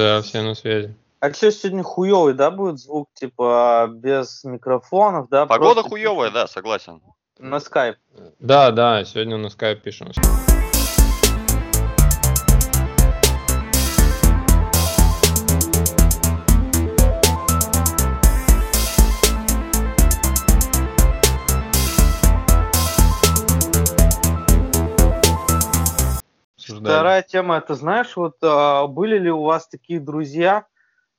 Да, все на связи. А что, сегодня хуёвый, да, будет звук, типа, без микрофонов, да? Погода просто хуевая, да, согласен. На скайп. Да, да, сегодня на скайп пишем. Вторая тема, это знаешь, вот а, были ли у вас такие друзья,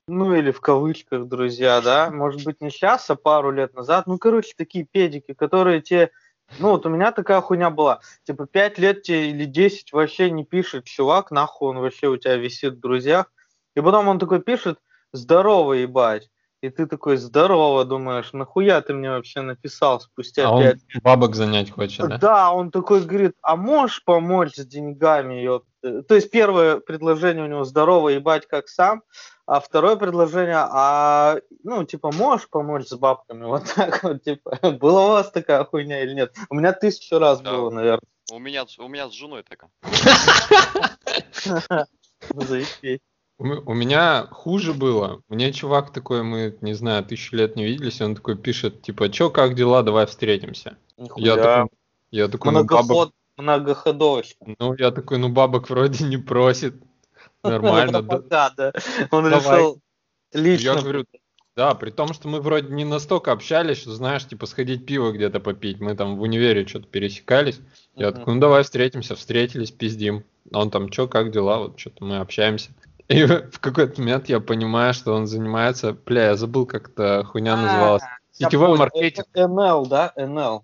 ну или в кавычках друзья, да, может быть не сейчас, а пару лет назад, ну короче, такие педики, которые те, ну вот у меня такая хуйня была, типа пять лет тебе или 10 вообще не пишет чувак, нахуй он вообще у тебя висит в друзьях, и потом он такой пишет, здорово, ебать, и ты такой, здорово, думаешь, нахуя ты мне вообще написал спустя А он пять бабок занять хочет, да? да, он такой говорит, а можешь помочь с деньгами? ёпта?» То есть первое предложение у него здорово, ебать, как сам, а второе предложение, а, ну, типа, можешь помочь с бабками? Вот так вот, типа, была у вас такая хуйня или нет? У меня тысячу раз Да. было, наверное. У меня, у меня с женой такая. Заебись. У меня хуже было. Мне чувак такой, мы, не знаю, тысячу лет не виделись, он такой пишет, типа, чё, как дела, давай встретимся. Я такой, я такой, ну бабок, Многоход, многоходовочка. ну я такой, ну бабок вроде не просит, нормально. да. Да, да. Он решил лично. Я говорю, да, при том, что мы вроде не настолько общались, что, знаешь, типа сходить пиво где-то попить. Мы там в универе что-то пересекались. Я такой, ну давай встретимся, встретились, пиздим. Он там, чё, как дела, вот что-то мы общаемся. И в какой-то момент я понимаю, что он занимается, бля, я забыл, как эта хуйня называлась. Я Сетевой маркетинг. НЛ, да? НЛ.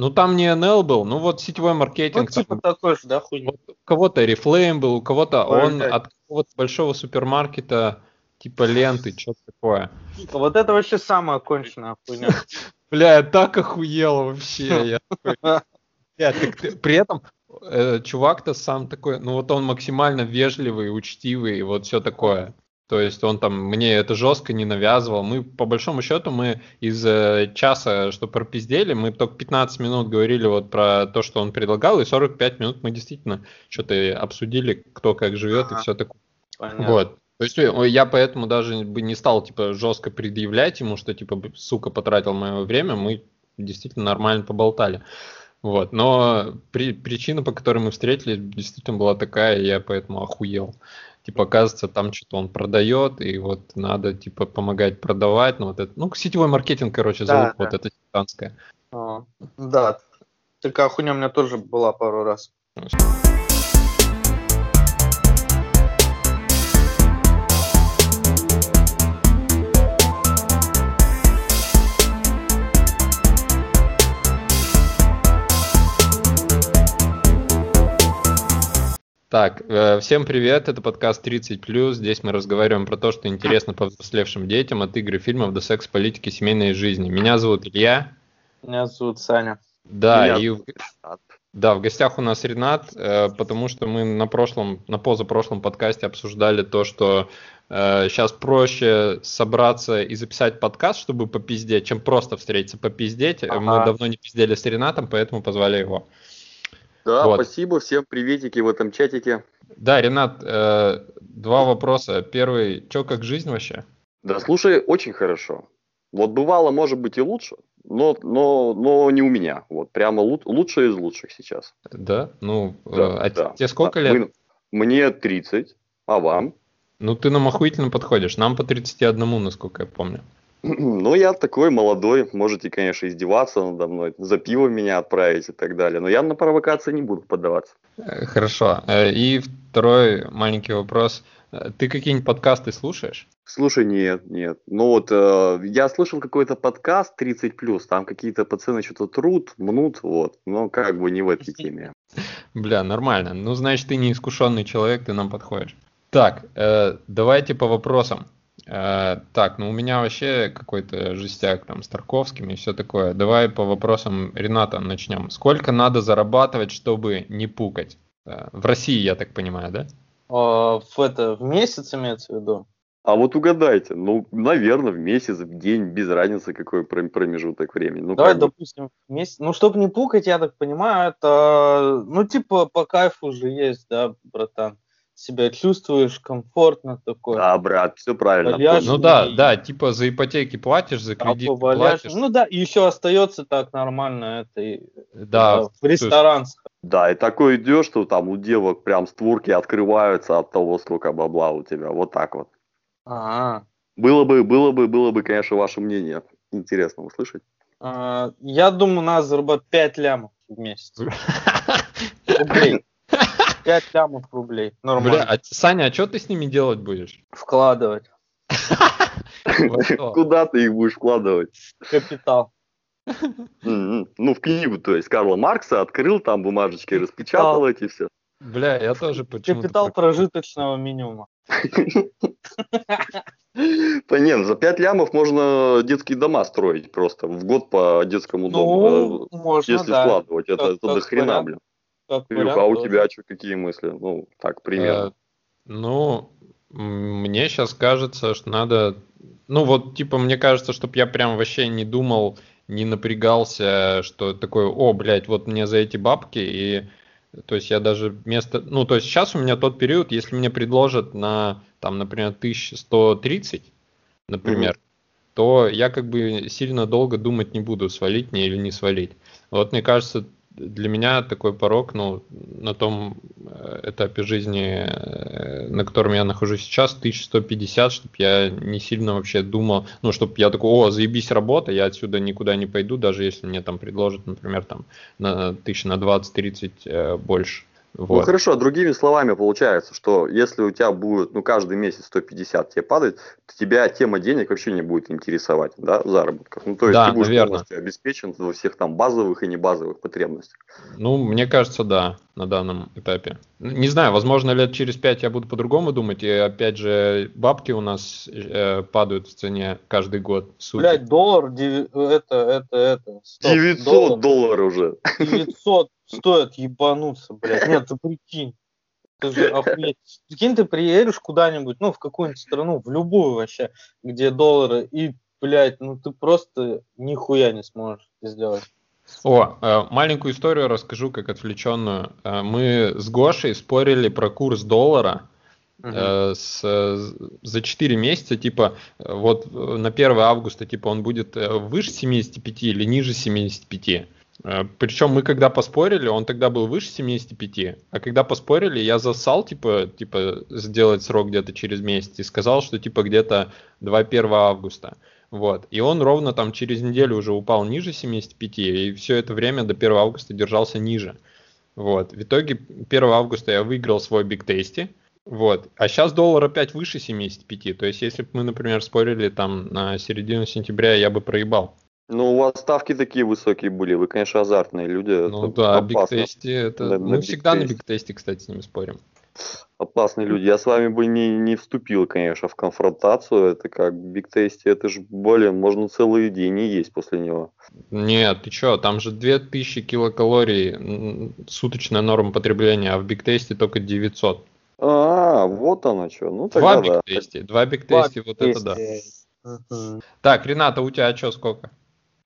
Ну там не НЛ был, ну вот сетевой маркетинг. там типа такой же, да, хуйня? Вот у кого-то Reflame был, у кого-то он от какого-то большого супермаркета, типа ленты, что-то такое. Вот это вообще самая конченая хуйня. Бля, я так охуел вообще. Я такой, «Бля, так ты-» При этом э, чувак-то сам такой, ну вот он максимально вежливый, учтивый и вот все такое. То есть он там мне это жестко не навязывал. Мы, по большому счету, мы из э, часа, что пропиздели, мы только 15 минут говорили вот про то, что он предлагал, и 45 минут мы действительно что-то обсудили, кто как живет и Ага. все такое. Понятно. Вот. То есть э, я поэтому даже бы не стал типа жестко предъявлять ему, что типа сука потратил мое время, мы действительно нормально поболтали. Вот. Но при- причина, по которой мы встретились, действительно была такая, и я поэтому охуел. Типа, оказывается, там что-то он продает, и вот надо, типа, помогать продавать. Ну, вот это, ну, сетевой маркетинг, короче, Да, залупа да. вот эта титанская. А, Да. Такая хуйня у меня тоже была пару раз. Так, э, всем привет, это подкаст 30+. Здесь мы разговариваем про то, что интересно повзрослевшим детям, от игр и фильмов до секс, политики, семейной жизни. Меня зовут Илья. Меня зовут Саня. Да, Меня и Ренат. да, в гостях у нас Ренат, э, потому что мы на прошлом, на позапрошлом подкасте обсуждали то, что сейчас проще собраться и записать подкаст, чтобы попиздеть, чем просто встретиться попиздеть. Э, Мы Ага. давно не пиздели с Ренатом, поэтому позвали его. Да, Вот. спасибо, всем приветики в этом чатике. Да, Ренат, э, два вопроса. Первый, чё, как жизнь вообще? Да, слушай, очень хорошо. Вот бывало, может быть, и лучше, но, но, но не у меня. Вот прямо лу- лучшее из лучших сейчас. Да? Ну, э, Да, а да. тебе сколько Да, лет? вы- Мне 30, а вам? Ну, ты нам охуительно подходишь. Нам по 31, насколько я помню. Ну, я такой молодой, можете, конечно, издеваться надо мной, за пиво меня отправить и так далее, но я на провокации не буду поддаваться. Э, Хорошо. Э, И второй маленький вопрос. Э, Ты какие-нибудь подкасты слушаешь? Слушай, нет, нет. Ну вот, э, я слышал какой-то подкаст 30+, там какие-то пацаны что-то трут, мнут, вот, но как бы не в этой теме. Бля, нормально. Ну, значит, ты не искушенный человек, ты нам подходишь. Так, э, давайте по вопросам. Э, так, ну у меня вообще какой-то жестяк там с Тарковским и все такое. Давай по вопросам Рената начнем. Сколько надо зарабатывать, чтобы не пукать? Э, в России, я так понимаю, да? А, В это в месяц имеется в виду? А вот угадайте, ну, наверное, в месяц, в день, без разницы, какой пром- промежуток времени. Ну, Давай, допустим, в месяц. Ну, чтобы не пукать, я так понимаю, это, ну, типа, по кайфу уже есть, да, братан. Себя чувствуешь комфортно такой. Да, брат, все правильно. Валяж- Ну да, да, типа за ипотеки платишь, за а кредит поваляешь. платишь. Ну да, и еще остается так нормально это и, Да, э, в ресторан. сходить. Да, и такой идешь, что там у девок прям створки открываются от того, сколько бабла у тебя. Вот так вот. А, Было бы, было бы, было бы, конечно, ваше мнение. Интересно услышать. а, я думаю, надо заработать 5 лямов в месяц. Рублей. 5 лямов рублей. Бля, Нормально. а, Саня, а что ты с ними делать будешь? Вкладывать. Куда ты их будешь вкладывать? Капитал. М-м. Ну, в книгу, то есть, Карла Маркса открыл, там бумажечки распечатал эти все. Бля, я тоже почему-то... Капитал прожиточного минимума. Да нет, за 5 лямов можно детские дома строить просто в год по детскому дому. Ну, э, Если да. вкладывать, это, до хрена, блин. Как Илюха, вариант а у тоже. тебя что, какие мысли? Ну, так, примерно. Э, Ну, мне сейчас кажется, что надо... Ну, вот, типа, мне кажется, чтобы я прям вообще не думал, не напрягался, что такое, о, блядь, вот мне за эти бабки, и... То есть я даже вместо... Ну, то есть сейчас у меня тот период, если мне предложат на, там, например, 1130, например, то я как бы сильно долго думать не буду, свалить мне или не свалить. Вот мне кажется, для меня такой порог, ну, на том э, этапе жизни, э, на котором я нахожусь сейчас, 1150, чтобы я не сильно вообще думал, ну, чтобы я такой, о, заебись работа, я отсюда никуда не пойду, даже если мне там предложат, например, там на тысяч на 20-30 э, Ну Вот. хорошо, другими словами получается, что если у тебя будет, ну каждый месяц 150 тебе падает, то тебя тема денег вообще не будет интересовать, да, заработков. Ну то есть Да, ты будешь наверно. полностью обеспечен во всех там базовых и небазовых потребностях. Ну, мне кажется, да, на данном этапе. Не знаю, возможно, лет через пять я буду по-другому думать, и опять же, бабки у нас э, падают в цене каждый год. Суки. Блядь, доллар, это, это, это. стоп, 900 доллар. долларов уже. 900 стоит ебануться, блядь. Нет, ты прикинь. Ты же охуеть. Прикинь, ты приедешь куда-нибудь, ну, в какую-нибудь страну, в любую вообще, где доллары, и, блядь, ну ты просто нихуя не сможешь сделать. О, э, маленькую историю расскажу, как отвлеченную. Э, Мы с Гошей спорили про курс доллара э, с, за 4 месяца, типа, вот на 1 августа, типа, он будет выше 75 или ниже 75. Э, Причем мы когда поспорили, он тогда был выше 75, а когда поспорили, я засал, типа, типа, сделать срок где-то через месяц и сказал, что, типа, где-то 2-1 августа. Вот. И он ровно там через неделю уже упал ниже 75, и все это время до 1 августа держался ниже. Вот. В итоге 1 августа я выиграл свой Big Tasty. Вот. А сейчас доллар опять выше 75. То есть, если бы мы, например, спорили там на середину сентября, я бы проебал. Ну, у вас ставки такие высокие были, вы, конечно, азартные люди. Ну это да. Tasty это... Да, мы на всегда на Tasty. Big Tasty, кстати, с ними спорим. Опасные люди. Я с вами бы не, не вступил, конечно, в конфронтацию. Это как Tasty, это же, блин, можно целый день и есть после него. Нет, ты чё, там же 2000 килокалорий суточная норма потребления, а в Tasty только 900. А, вот оно что. Ну, Два тогда Big да. Tasty, два Два Tasty, вот это да. Так, Рената, у тебя что, сколько?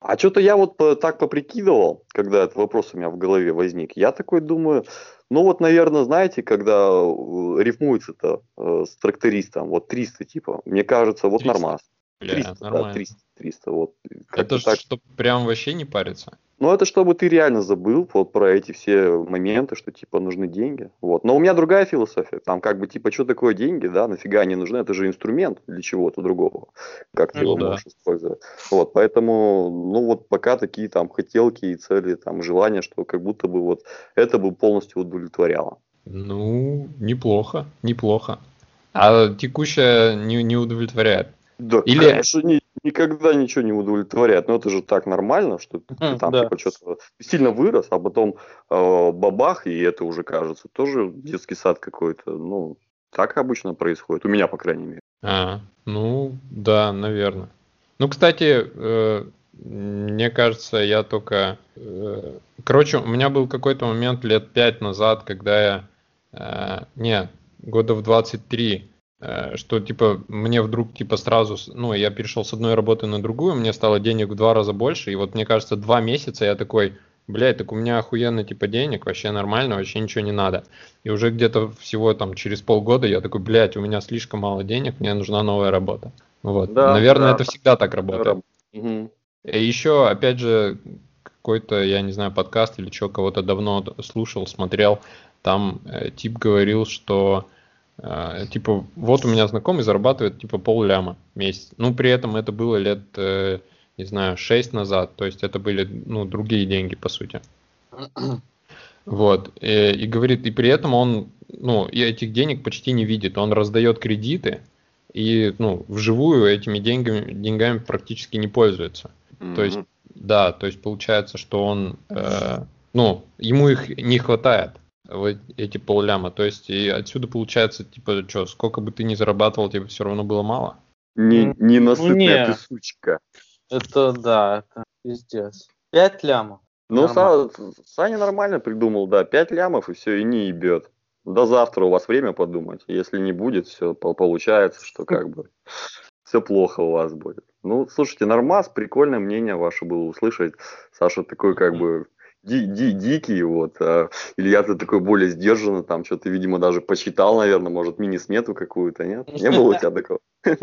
А что-то я вот по- так поприкидывал, когда этот вопрос у меня в голове возник. Я такой думаю, ну вот, наверное, знаете, когда э, рифмуется-то э, с трактористом, вот 300 типа, мне кажется, вот 300? нормально. Бля, 300, да, нормально. 300, 300, вот. Это так. чтоб прям вообще не париться. Ну, это чтобы ты реально забыл вот про эти все моменты, что типа нужны деньги. Вот. Но у меня другая философия. Там как бы типа, что такое деньги, да, нафига они нужны? Это же инструмент для чего-то другого. Как ты его Ну да. можешь использовать. Вот, поэтому, ну вот пока такие там хотелки и цели, там желания, что как будто бы вот это бы полностью удовлетворяло. Ну, неплохо, неплохо. А текущая не, не удовлетворяет. Да, Или- конечно, ни- никогда ничего не удовлетворяет. Но это же так нормально, что ты Мгм, там да. типа что-то сильно вырос, а потом э, бабах, и это уже кажется тоже детский сад какой-то. Ну, так обычно происходит. У меня, по крайней мере. А, ну, да, наверное. Ну, кстати, э, мне кажется, я только... э, короче, у меня был какой-то момент лет пять назад, когда я... э, не, года в 23, э, что, типа, мне вдруг, типа, сразу... Ну, я перешел с одной работы на другую, мне стало денег в два раза больше, и вот, мне кажется, два месяца я такой... блядь, так у меня охуенно типа денег, вообще нормально, вообще ничего не надо. И уже где-то всего там через полгода я такой, блядь, у меня слишком мало денег, мне нужна новая работа. Вот. Да, Наверное, да. это всегда так работает. Раб- Мгм. И еще, опять же, какой-то, я не знаю, подкаст или что, кого-то давно слушал, смотрел, там э, тип говорил, что э, типа, вот у меня знакомый зарабатывает типа пол ляма в месяц. Ну, при этом это было лет, э, не знаю, 6 назад, то есть это были, ну, другие деньги, по сути. Вот, э, и говорит, и при этом он, ну, и этих денег почти не видит, он раздает кредиты, и, ну, вживую этими деньгами, деньгами практически не пользуется. То есть, да, то есть получается, что он, э, ну, ему их не хватает, вот эти полляма. То есть, и отсюда получается, типа, что, сколько бы ты ни зарабатывал, тебе все равно было мало. Не, ненасытная не. ты сучка. Это да, это пиздец. Пять лямов. Ну. Са- Саня нормально придумал, да, 5 лямов и все, и не ебет. До завтра у вас время подумать. Если не будет, все получается, что как бы все плохо у вас будет. Ну, слушайте, нормас, прикольное мнение ваше было услышать. Саша такой как бы ди- ди- дикий, вот. А Илья-то такой более сдержанный, там что-то, видимо, даже почитал, наверное, может, мини-смету какую-то, нет? Не было у тебя такого?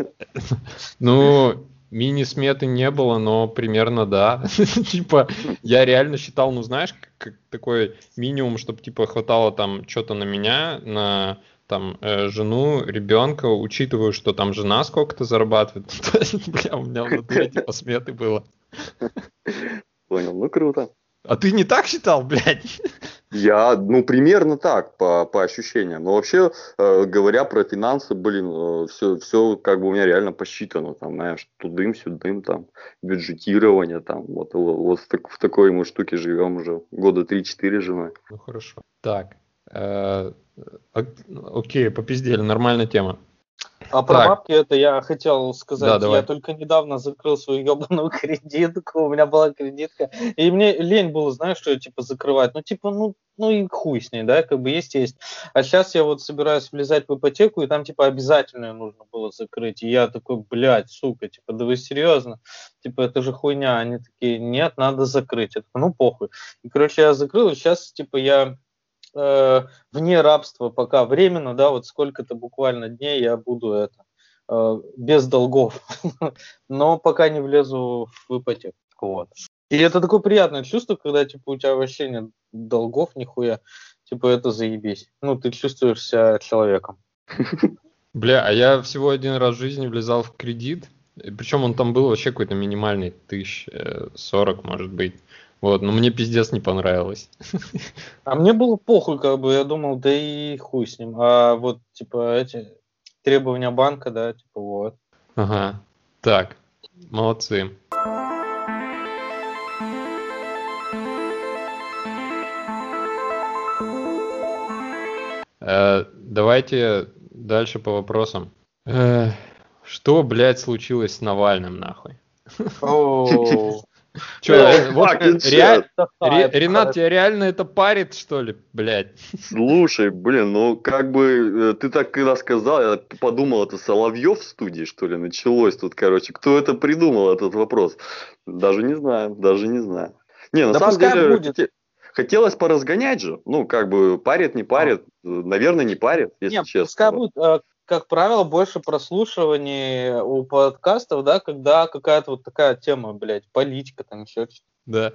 Ну, мини-сметы не было, но примерно да. Типа, я реально считал, ну, знаешь, как такой минимум, чтобы, типа, хватало там что-то на меня, на там э, жену, ребенка, учитываю, что там жена сколько-то зарабатывает. Бля, у меня в натуре типа сметы было. Понял, ну круто. А ты не так считал, блядь? Я, ну, примерно так, по, по ощущениям. Но вообще, э, говоря про финансы, блин, все, все как бы у меня реально посчитано. Там, знаешь, тудым, сюдым, там, бюджетирование, там, вот, вот в, так- в такой мы штуке живем уже года 3-4 женой. Ну, хорошо. Так. э, ок- Окей, попиздели, нормальная тема. А про Так. бабки это я хотел сказать. Да, давай. Я только недавно закрыл свою ебаную кредитку. У меня была кредитка. И мне лень было, знаешь, что типа закрывать. Ну, типа, ну, ну и хуй с ней, да, как бы есть, есть. А сейчас я вот собираюсь влезать в ипотеку, и там, типа, обязательно нужно было закрыть. И я такой, блядь, сука, типа, да вы серьезно? Типа, это же хуйня. Они такие, нет, надо закрыть. Я такой, ну, похуй. И, короче, я закрыл, и сейчас, типа, я э, вне рабства пока временно, да, вот сколько-то буквально дней я буду это э, без долгов, но пока не влезу в ипотеку. Вот. И это такое приятное чувство, когда типа у тебя вообще нет долгов нихуя, типа это заебись. Ну, ты чувствуешь себя человеком. Бля, а я всего один раз в жизни влезал в кредит. Причем он там был вообще какой-то минимальный, тысяч э, сорок, может быть. Вот, но мне пиздец не понравилось. А мне было похуй, как бы, я думал, да и хуй с ним. А вот, типа, эти требования банка, да, типа, вот. Ага. Так, молодцы. Э, давайте дальше по вопросам. Э, что, блядь, случилось с Навальным, нахуй? Э, вот Ренат, тебя реально это парит, что ли, блядь? Слушай, блин, ну как бы э, ты так когда сказал, я подумал, это Соловьев в студии, что ли, началось тут, короче. Кто это придумал, этот вопрос? Даже не знаю, даже не знаю. Не, на Да самом деле, будет. хотелось поразгонять же. Ну, как бы парит, не парит. Э, Наверное, не парит, если Не, честно. пускай будет, э, как правило, больше прослушиваний у подкастов, да, когда какая-то вот такая тема, блядь, политика, там еще что-то. Да.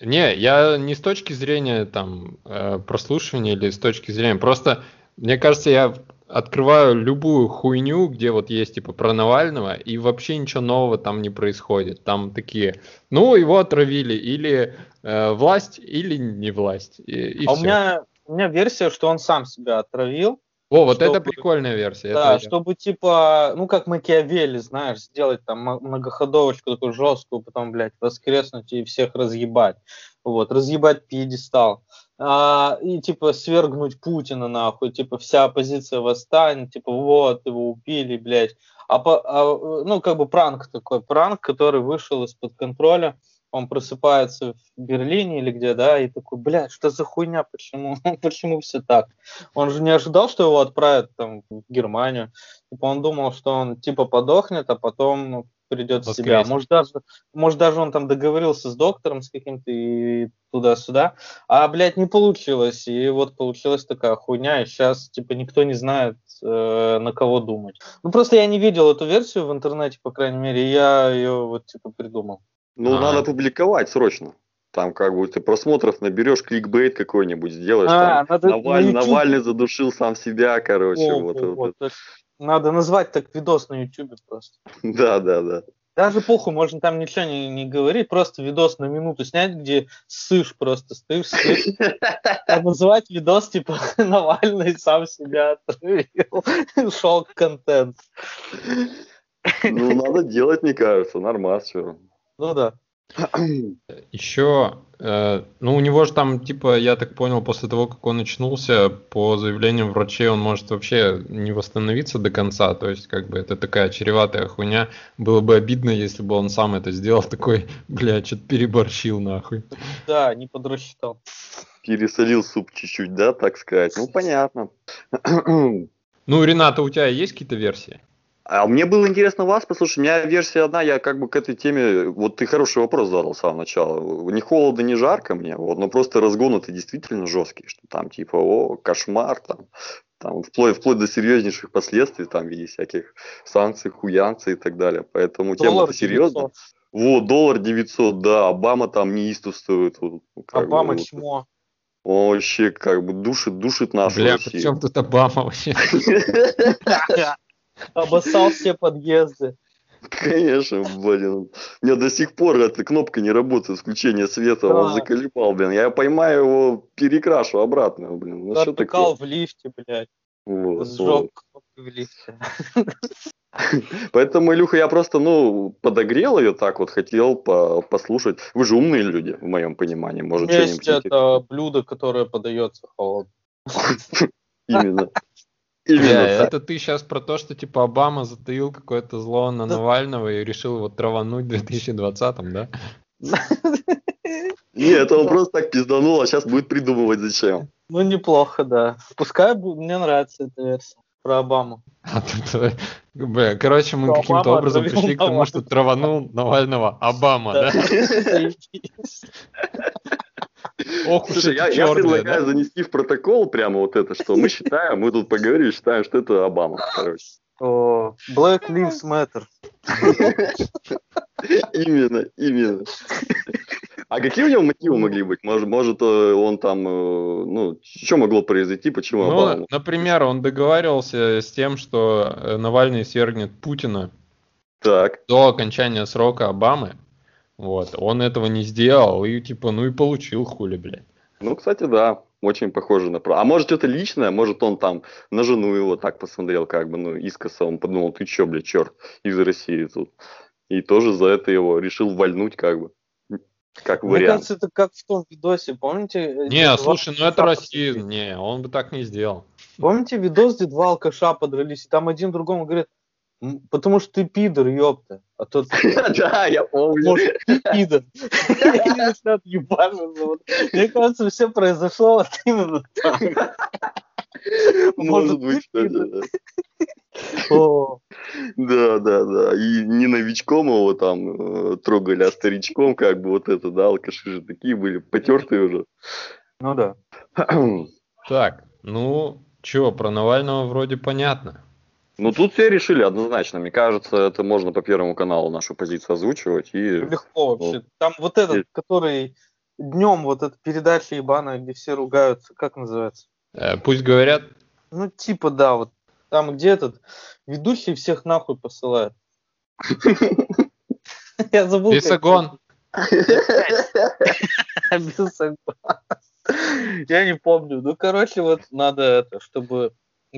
Не, я не с точки зрения там э, прослушивания или с точки зрения. Просто, мне кажется, я открываю любую хуйню, где вот есть типа про Навального, и вообще ничего нового там не происходит. Там такие, ну, его отравили, или э, власть, или не власть. И, и А у всё. меня, у меня версия, что он сам себя отравил. О, вот это чтобы- прикольная версия. это Да, я- чтобы типа, ну как Макиавелли, знаешь, сделать там многоходовочку такую жесткую, потом, блядь, воскреснуть и всех разъебать. Вот, разъебать пьедестал. А, и типа свергнуть Путина нахуй, типа вся оппозиция восстанет, типа вот, его убили, блядь. А, по- а, ну, как бы пранк такой, пранк, который вышел из-под контроля. Он просыпается в Берлине или где, да, и такой, блядь, что за хуйня, почему, почему все так? Он же не ожидал, что его отправят там в Германию. Типа он думал, что он типа подохнет, а потом ну, придет в себя. Может даже, может даже он там договорился с доктором с каким-то и туда-сюда. А, блядь, не получилось. И вот получилась такая хуйня, и сейчас типа никто не знает, э, на кого думать. Ну просто я не видел эту версию в интернете, по крайней мере, я ее вот типа придумал. Ну, а. надо публиковать срочно. Там как бы ты просмотров наберешь, кликбейт какой-нибудь сделаешь. А, там, надо Наваль, на Навальный задушил сам себя, короче. О, вот, вот, вот. Надо назвать так видос на YouTube просто. Да, да, да. Даже похуй, можно там ничего не, не говорить, просто видос на минуту снять, где сышь просто, стышь, сышь. А называть видос типа Навальный сам себя отравил. Шок-контент. Ну, надо делать, мне кажется, нормально все. Ну да. Еще, э, ну у него же там, типа, я так понял, после того, как он очнулся, по заявлениям врачей, он может вообще не восстановиться до конца. То есть, как бы, это такая чреватая хуйня. Было бы обидно, если бы он сам это сделал, такой, бля, что-то переборщил нахуй. Да, не подрасчитал. Пересолил суп чуть-чуть, да, так сказать. Ну, понятно. Ну, Рената, у тебя есть какие-то версии? А мне было интересно вас послушать. У меня версия одна, я как бы к этой теме... Вот ты хороший вопрос задал с самого начала. Не холодно, не жарко мне, вот, но просто разгон это действительно жесткий, что там типа, о, кошмар, там, там вплоть, вплоть до серьезнейших последствий, там в виде всяких санкций, хуянций и так далее. Поэтому тема серьезная. Вот, доллар 900, да, Обама там неистовствует. Вот, Обама бы, чмо. Он вообще как бы душит, душит нашу Бля, Россию. при чем тут Обама вообще? Обоссал все подъезды. Конечно, блин. У меня до сих пор эта кнопка не работает, включение света, он заколебал, блин. Я поймаю его, перекрашу обратно, блин. Ну, Затыкал в лифте, блядь. Вот, Сжег вот. в лифте. Поэтому, Илюха, я просто, ну, подогрел ее так вот, хотел по послушать. Вы же умные люди, в моем понимании. Может, Есть это блюдо, которое подается холодно. Именно. Именно yeah, это ты сейчас про то, что типа Обама затаил какое-то зло на да. Навального и решил его травануть в 2020-м, да? Нет, это он просто так пизданул, а сейчас будет придумывать зачем. Ну, неплохо, да. Пускай мне нравится эта версия про Обаму. А тут, бля, короче, мы каким-то образом пришли к тому, что траванул Навального Обама, да? Ох Слушай, я, черные, я предлагаю да? занести в протокол прямо вот это, что мы считаем, мы тут поговорили, считаем, что это Обама, короче. О, Black Lives Matter. Именно, именно. А какие у него мотивы могли быть? Может, может э, он там, э, ну, что могло произойти, почему ну, Обама? Например, он договаривался с тем, что э, Навальный свергнет Путина так. до окончания срока Обамы. Вот, он этого не сделал, и типа, ну и получил хули, блядь. Ну, кстати, да, очень похоже на... А может, что-то личное, может, он там на жену его так посмотрел, как бы, ну, искоса, он подумал, ты чё, блядь, черт, из России тут. И тоже за это его решил вальнуть, как бы. Как вариант. Мне кажется, это как в том видосе, помните? Э, Не, слушай, ну это Россия, не, он бы так не сделал. Помните видос, где два алкаша подрались, и там один другому говорит, Потому что ты пидор, ёпта. А тот... Да, я помню. Может, ты пидор. Мне кажется, все произошло вот именно так. Может быть, Да, да, да. И не новичком его там э, трогали, а старичком, как бы вот это, да, алкаши же такие были, потертые уже. Ну да. Так, ну, чё, про Навального вроде понятно. Ну, тут все решили однозначно. Мне кажется, это можно по Первому каналу нашу позицию озвучивать. И... Легко вообще. Там вот этот, и... который днем, вот эта передача ебаная, где все ругаются, как называется? Э, пусть говорят. Ну, типа, да, вот там, где этот ведущий всех нахуй посылает. Я забыл. Бесогон. Бесогон. Я не помню. Ну, короче, вот надо это, чтобы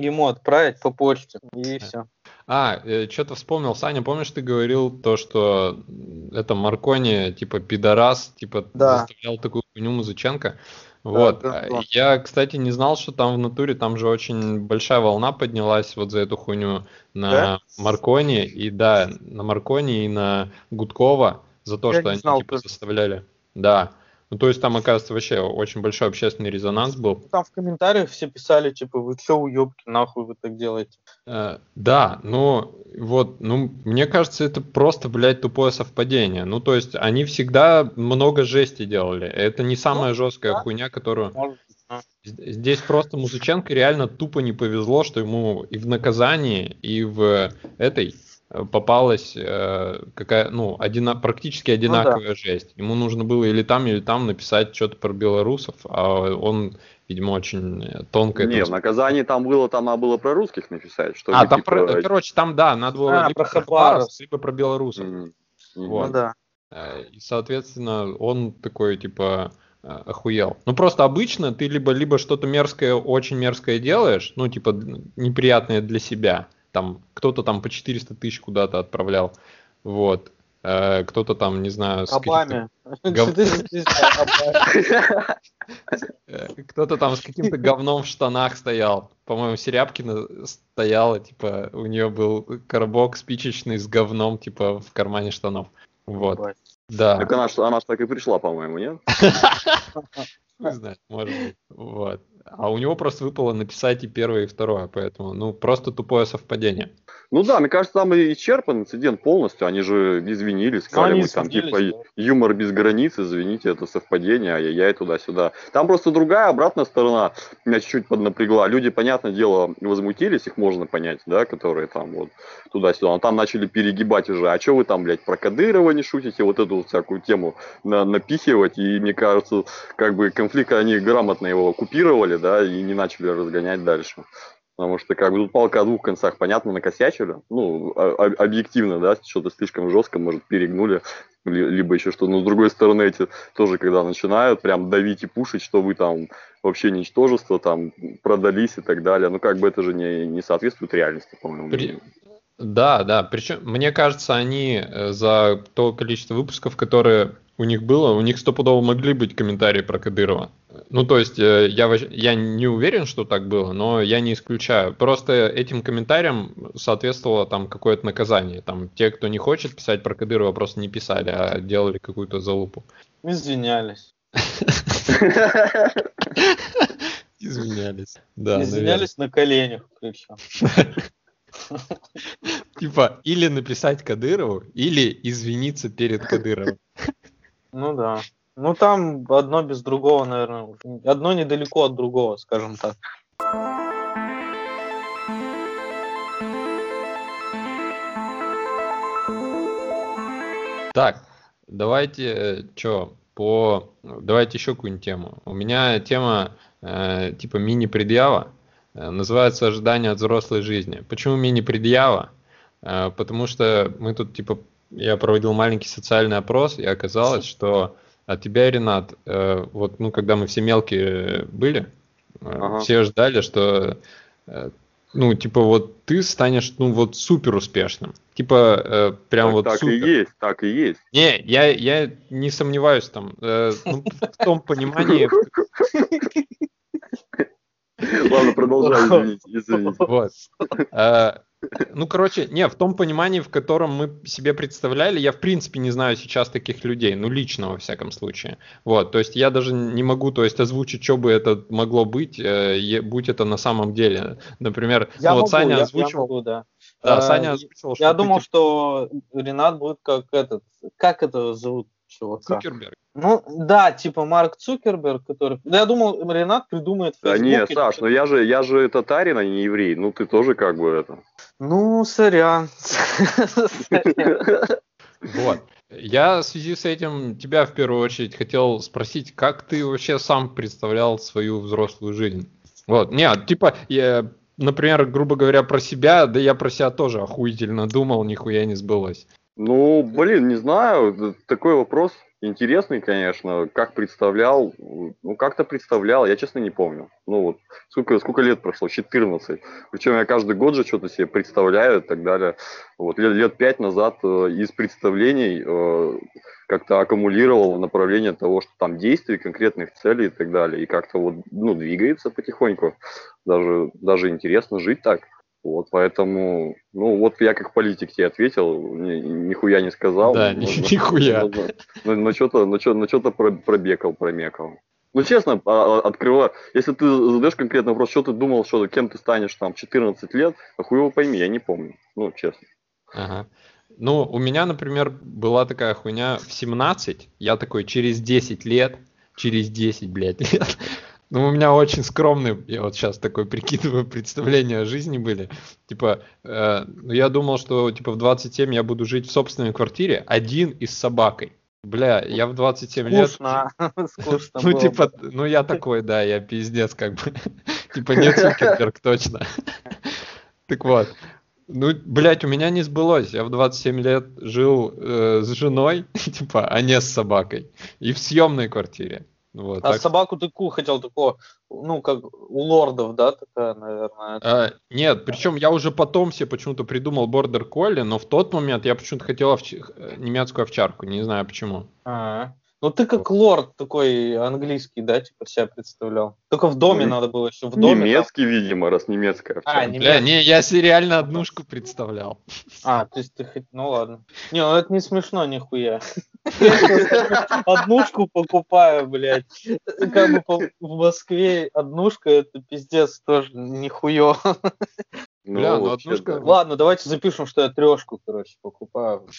ему отправить по почте, и все. А, э, что-то вспомнил, Саня, помнишь, ты говорил то, что это Маркони, типа, пидорас, типа, да. заставлял такую хуйню Музыченко. Вот. Да, да, да. Я, кстати, не знал, что там в натуре, там же очень большая волна поднялась вот за эту хуйню на да? Маркони, и да, на Маркони и на Гудкова, за то, Я что они знал типа тоже. заставляли. Да. Ну, то есть там, оказывается, вообще очень большой общественный резонанс был. Там в комментариях все писали, типа, вы чё, уёбки, нахуй вы так делаете? Э, Да, ну вот, ну мне кажется, это просто, блядь, тупое совпадение. Ну то есть они всегда много жести делали. Это не самая жесткая да. хуйня, которую Может Здесь просто Музыченко реально тупо не повезло, что ему и в наказании, и в этой попалась э, какая, ну, одина, практически одинаковая жесть. Ему нужно было или там, или там написать что-то про белорусов, а он, видимо, очень э, тонко это Не, в наказании там было, там надо было про русских написать. Что А, ли, там, типа, про- короче, там, да, надо было А, либо про. Хабаровск, либо про белорусов. м. Вот. Ну да. Э, И, соответственно, он такой, типа, э, охуел. Ну, просто обычно ты либо, либо что-то мерзкое, очень мерзкое делаешь, ну, типа, неприятное для себя. Там, кто-то там по 400 тысяч куда-то отправлял, вот. Э, кто-то там, не знаю, Обаме. гов- 400 Обаме. кто-то там с каким-то говном в штанах стоял. По-моему, Серябкина стояла, типа, у нее был коробок спичечный с говном, типа, в кармане штанов. Вот, да. Так она, она ж так и пришла, по-моему, нет? Хуй знает, может быть. Вот. А у него просто выпало написать и первое, и второе, поэтому, ну, просто тупое совпадение. Ну да, мне кажется, там и исчерпан инцидент полностью. Они же извинились, сказали, мы там типа да. юмор без границ, извините, это совпадение, ай-яй-яй, туда-сюда. Там просто другая, обратная сторона меня чуть-чуть поднапрягла. Люди, понятное дело, возмутились, их можно понять, да, которые там вот туда-сюда. Но там начали перегибать уже. А что вы там, блядь, про Кадырова не шутите? Вот эту вот всякую тему на- напихивать. И мне кажется, как бы конфликт они грамотно его купировали, да, и не начали разгонять дальше. Потому что как бы тут палка о двух концах, понятно, накосячили. Ну, объективно, да, что-то слишком жестко, может, перегнули, ли- либо еще что. Но с другой стороны, эти тоже, когда начинают прям давить и пушить, что вы там вообще ничтожество, там продались и так далее. Ну, как бы это же не, не соответствует реальности, по-моему. При- Да, да, причем, мне кажется, они э, за то количество выпусков, которые у них было, у них стопудово могли быть комментарии про Кадырова. Ну, то есть, э, я, я не уверен, что так было, но я не исключаю. Просто этим комментариям соответствовало там какое-то наказание. Там те, кто не хочет писать про Кадырова, просто не писали, а делали какую-то залупу. Извинялись. Извинялись. Да, Извинялись на коленях причем. Типа, или написать Кадырову, или извиниться перед Кадыровым. Ну да. Ну там одно без другого, наверное. Одно недалеко от другого, скажем так. Так, давайте, что, по... Давайте еще какую-нибудь тему. У меня тема э, типа мини-предъява. Э, называется «Ожидание от взрослой жизни». Почему мини-предъява? Э, потому что мы тут, типа, я проводил маленький социальный опрос, и оказалось, что от тебя, Ренат, э, вот, ну, когда мы все мелкие были, э, Ага. все ждали, что э, ну, типа, вот ты станешь, ну, вот супер успешным. Типа, э, прям Так, вот так супер. и есть, так и есть. Не, я, я не сомневаюсь там, э, ну, в том понимании, Ладно, продолжай, извините, извините. вот. Ну, короче, не, в том понимании, в котором мы себе представляли, я в принципе не знаю сейчас таких людей, ну, лично во всяком случае. Вот, то есть я даже не могу, то есть озвучить, что бы это могло быть, э, будь это на самом деле. Например, Я ну, вот могу, Саня я- я озвучил, могу, да. да, Э, Саня озвучил, Я ты, думал, типа, что Ренат будет как этот, как это зовут чувака? Цукерберг. Ну да, типа Марк Цукерберг, который. Да, я думал, Ренат придумает Да Facebook не, или Саш, что-то. ну я же, я же татарин, а не еврей. Ну ты тоже как бы это. Ну, сорян. Сорян. Вот. Я в связи с этим тебя в первую очередь хотел спросить, как ты вообще сам представлял свою взрослую жизнь? Вот, нет, типа, я, например, грубо говоря, про себя, да я про себя тоже охуительно думал, нихуя не сбылось. Ну, блин, не знаю, такой вопрос интересный, конечно. Как представлял? Ну, как-то представлял, я честно не помню. Ну, вот, сколько, сколько лет прошло? 14. Причем я каждый год же что-то себе представляю и так далее. Вот, лет, лет пять назад э, из представлений э, как-то аккумулировал направление того, что там действий, конкретных целей и так далее. И как-то вот, ну, двигается потихоньку. Даже, даже интересно жить так. Вот, поэтому, ну, вот я как политик тебе ответил, ни, нихуя не сказал. Да, но, нихуя. Но, но, но что-то, но что, но что-то пробекал, промекал. Ну, честно, а, а, открываю. Если ты задаешь конкретный вопрос, что ты думал, что кем ты станешь там 14 лет, а хуй его пойми, я не помню. Ну, честно. Ага. Ну, у меня, например, была такая хуйня в 17, я такой через 10 лет, через 10, блядь, лет, ну, у меня очень скромные, я вот сейчас такой прикидываю, представления о жизни были. Типа, э, ну, я думал, что типа в 27 я буду жить в собственной квартире, один и с собакой. Бля, я в 27 Скучно. лет... Скучно. Ну, типа, ну я такой, да, я пиздец, как бы. Типа, нет Цукерберг, точно. Так вот. Ну, блядь, у меня не сбылось. Я в 27 лет жил э, с женой, типа, а не с собакой. И в съемной квартире. Вот, а так... собаку ты ку хотел такого, ну, как у лордов, да, такая, наверное. А, нет, причем я уже потом себе почему-то придумал бордер колли, но в тот момент я почему-то хотел овч... немецкую овчарку, не знаю почему. А-а-а. Ну ты как лорд такой английский, да, типа себя представлял. Только в доме ну, надо было еще в доме. Немецкий, там... видимо, раз немецкая. А, немецкий. Бля, не, я себе реально однушку представлял. А, то есть ты хоть, ну ладно. Не, ну это не смешно нихуя. Однушку покупаю, блядь. Как бы в Москве однушка это пиздец тоже нихуё. Бля, ну, ну однушка... Ладно, давайте запишем, что я трешку, короче, покупаю.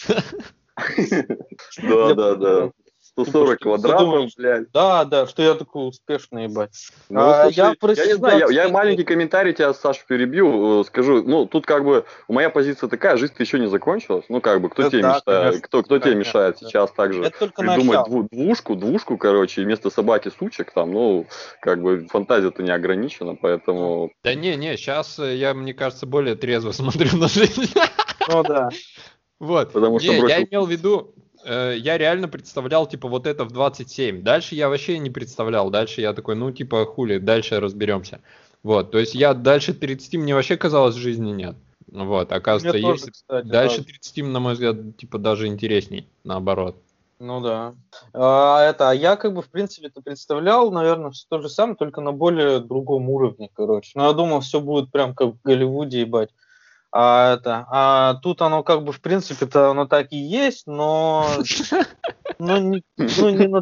Да, да, да. 140 типа, квадратов, блядь. Да, да, что я такой успешный, ебать. Ну, а, слушай, я, я не знаю, я, я маленький комментарий тебя, Саша, перебью, э, скажу, ну, тут как бы моя позиция такая, жизнь еще не закончилась, ну, как бы, кто это тебе да, мешает, конечно, кто, кто да, тебе мешает да, сейчас также придумать дву, двушку, двушку, короче, вместо собаки сучек там, ну, как бы, фантазия-то не ограничена, поэтому... Да не, не, сейчас э, я, мне кажется, более трезво смотрю на жизнь. Ну, да. Вот. Потому что не, бросил... я имел в виду, э, я реально представлял, типа, вот это в 27. Дальше я вообще не представлял. Дальше я такой, ну, типа, хули, дальше разберемся. Вот, то есть я дальше 30 мне вообще казалось, жизни нет. Вот, оказывается, мне есть. Тоже, кстати, дальше да. 30, на мой взгляд, типа, даже интересней, наоборот. Ну да. А, это, а я как бы, в принципе, это представлял, наверное, все то же самое, только на более другом уровне, короче. Но я думал, все будет прям как в Голливуде, ебать. А, это, а тут оно как бы в принципе-то оно так и есть, но, но не, ну, не,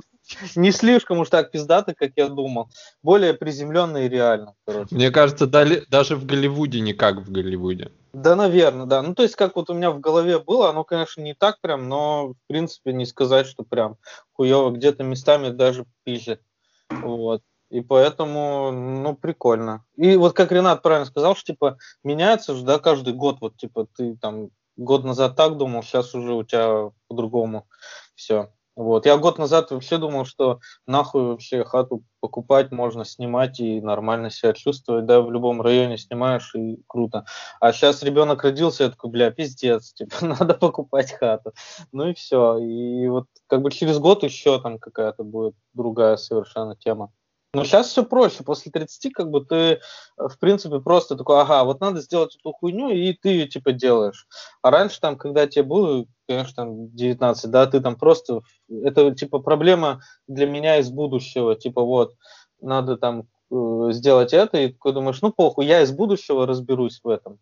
не слишком уж так пиздато, как я думал. Более приземленно и реально. Короче. Мне кажется, дали, даже в Голливуде не как в Голливуде. Да, наверное, да. Ну, то есть, как вот у меня в голове было, оно, конечно, не так прям, но, в принципе, не сказать, что прям хуево где-то местами даже пизжит. Вот. И поэтому, ну, прикольно. И вот как Ренат правильно сказал, что, типа, меняется же, да, каждый год, вот, типа, ты там год назад так думал, сейчас уже у тебя по-другому все. Вот. Я год назад вообще думал, что нахуй вообще хату покупать можно, снимать и нормально себя чувствовать, да, в любом районе снимаешь и круто. А сейчас ребенок родился, я такой, бля, пиздец, типа, надо покупать хату. Ну и все. И вот как бы через год еще там какая-то будет другая совершенно тема. Но сейчас все проще. После 30 как бы ты, э, в принципе, просто такой, ага, вот надо сделать эту хуйню, и ты ее типа делаешь. А раньше там, когда тебе было, конечно, там 19, да, ты там просто, это типа проблема для меня из будущего, типа вот, надо там э, сделать это, и такой думаешь, ну похуй, я из будущего разберусь в этом.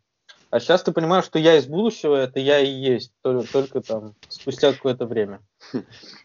А сейчас ты понимаешь, что я из будущего, это я и есть, только, только там спустя какое-то время.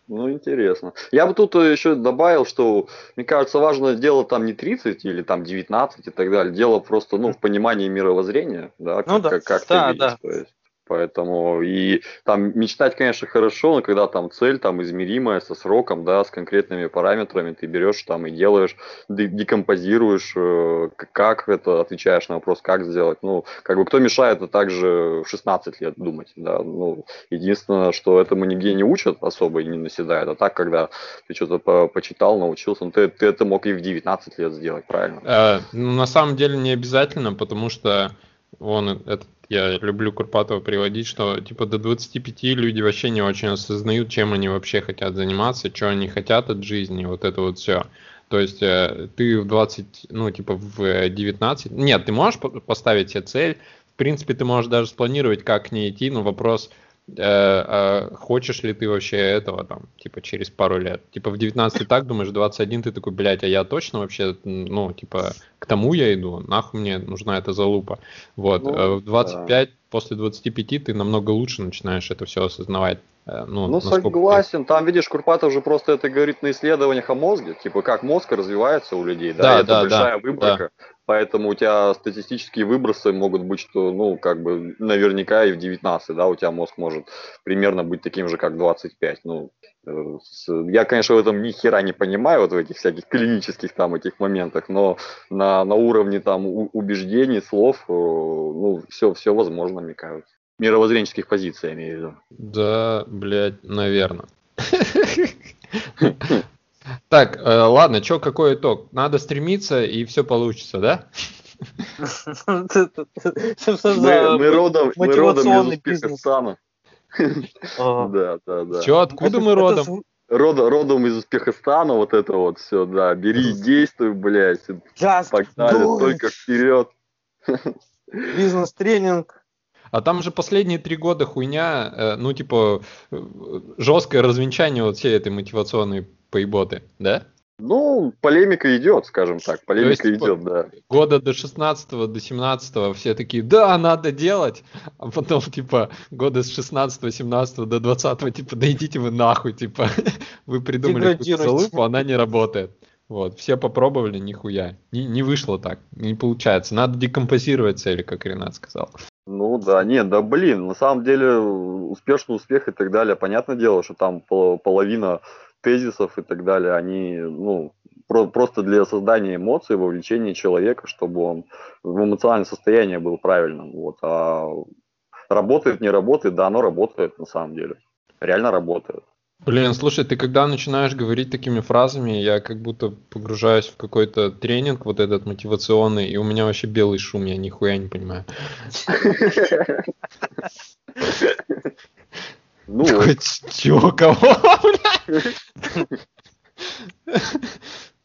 Ну, интересно. Я бы тут еще добавил, что, мне кажется, важно дело там не 30 или там 19 и так далее. Дело просто, ну, в понимании мировоззрения, да, ну, как, да. как, как да, ты видишь. Да. То есть. Поэтому и там мечтать, конечно, хорошо, но когда там цель там измеримая со сроком, да, с конкретными параметрами, ты берешь там и делаешь, декомпозируешь, э, как это, отвечаешь на вопрос, как сделать. Ну, как бы кто мешает это также в 16 лет думать, да. Ну, единственное, что этому нигде не учат особо и не наседают, а так, когда ты что-то по почитал, научился, ну, ты, ты это мог и в 19 лет сделать, правильно? Э, ну, на самом деле не обязательно, потому что он этот я люблю Курпатова приводить, что типа до 25 люди вообще не очень осознают, чем они вообще хотят заниматься, что они хотят от жизни, вот это вот все. То есть э, ты в 20, ну типа в 19, нет, ты можешь поставить себе цель, в принципе ты можешь даже спланировать, как к ней идти, но вопрос, э, э, хочешь ли ты вообще этого там, типа, через пару лет. Типа в 19 так думаешь, 21 ты такой, блядь, а я точно вообще, ну, типа, к тому я иду, нахуй мне нужна эта залупа. Вот, Ну, э, в 25, да. после 25 ты намного лучше начинаешь это все осознавать. Э, Ну, Ну, насколько согласен. Там, видишь, Курпатов же просто это говорит на исследованиях о мозге, типа как мозг развивается у людей, да, Да, это да, большая да, выборка. Поэтому у тебя статистические выбросы могут быть, что, ну, как бы, наверняка и в 19, да, у тебя мозг может примерно быть таким же, как 25. Ну, э, я, конечно, в этом ни хера не понимаю, вот в этих всяких клинических там этих моментах, но на, на уровне там убеждений, слов, э, ну, все, все возможно, мне кажется. Мировоззренческих позиций, я имею в виду. Да, блядь, наверное. Так, э, ладно, чё, какой итог? Надо стремиться, и все получится, да? Что Мы, родом, мы родом из? Узбекистана. Да, да, да. Чё, откуда мы родом? зву- Родом, из Узбекистана, вот это вот все, да. Бери, действуй, блядь. Just Погнали, только вперед. Бизнес-тренинг. А там же последние три года хуйня, э, ну, типа, жесткое развенчание вот всей этой мотивационной поеботы, да? Ну, полемика идет, скажем так. Полемика есть, типа, идет, да. Года до 16 до 17 все такие, да, надо делать, а потом, типа, года с 16 17 до 20 типа, да идите вы нахуй, типа, вы придумали залупу, она не работает. Вот, все попробовали, нихуя. Не, не вышло так, не получается. Надо декомпозировать цели, как Ренат сказал. Ну да, нет, да блин, на самом деле успешный успех и так далее, понятное дело, что там пол- половина тезисов и так далее, они, ну, про- просто для создания эмоций, вовлечения человека, чтобы он в эмоциональном состоянии был правильным, вот, а работает, не работает, да, оно работает на самом деле, реально работает. Блин, слушай, ты когда начинаешь говорить такими фразами, я как будто погружаюсь в какой-то тренинг вот этот мотивационный, и у меня вообще белый шум, я нихуя не понимаю. Ну, Такой, чё, кого,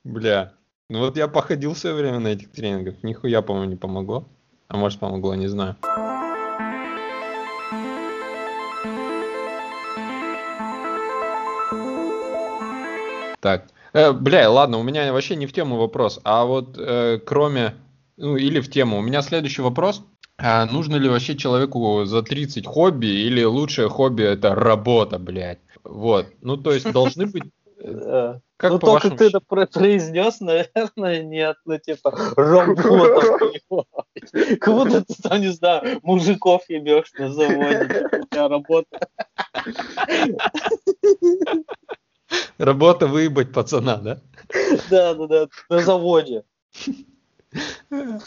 бля? Ну вот я походил в свое время на этих тренингах, нихуя, по-моему, не помогло. А может помогло, не знаю. Так, э, бля, ладно, у меня вообще не в тему вопрос, а вот э, кроме, ну или в тему, у меня следующий вопрос. А нужно ли вообще человеку за 30 хобби или лучшее хобби это работа, блядь? Вот, ну то есть должны быть... э. Как ну, только ты это про- произнес, наверное, нет. Ну, типа, работа. Как будто ты там, не знаю, мужиков ебешь на заводе. У тебя работа. Работа выебать пацана, да? Да, да, да, на заводе.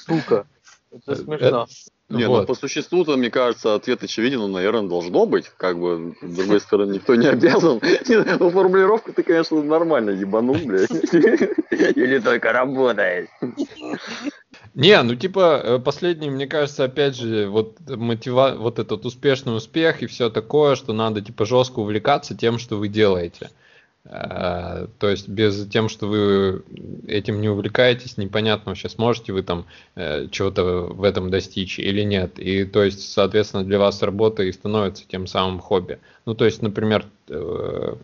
Сука. Это смешно. Не, ну Вот. по существу-то, мне кажется, ответ очевиден, он, наверное, должно быть. Как бы, с другой стороны, никто не обязан. Ну, формулировку ты, конечно, нормально ебанул, блядь. Или только работаешь. Не, ну типа э, последний, мне кажется, опять же, вот мотива, вот этот успешный успех и все такое, что надо типа жестко увлекаться тем, что вы делаете. Э, То есть без тем, что вы этим не увлекаетесь, непонятно вообще, сможете вы там э, чего-то в этом достичь или нет. И то есть, соответственно, для вас работа и становится тем самым хобби. Ну, то есть, например, э,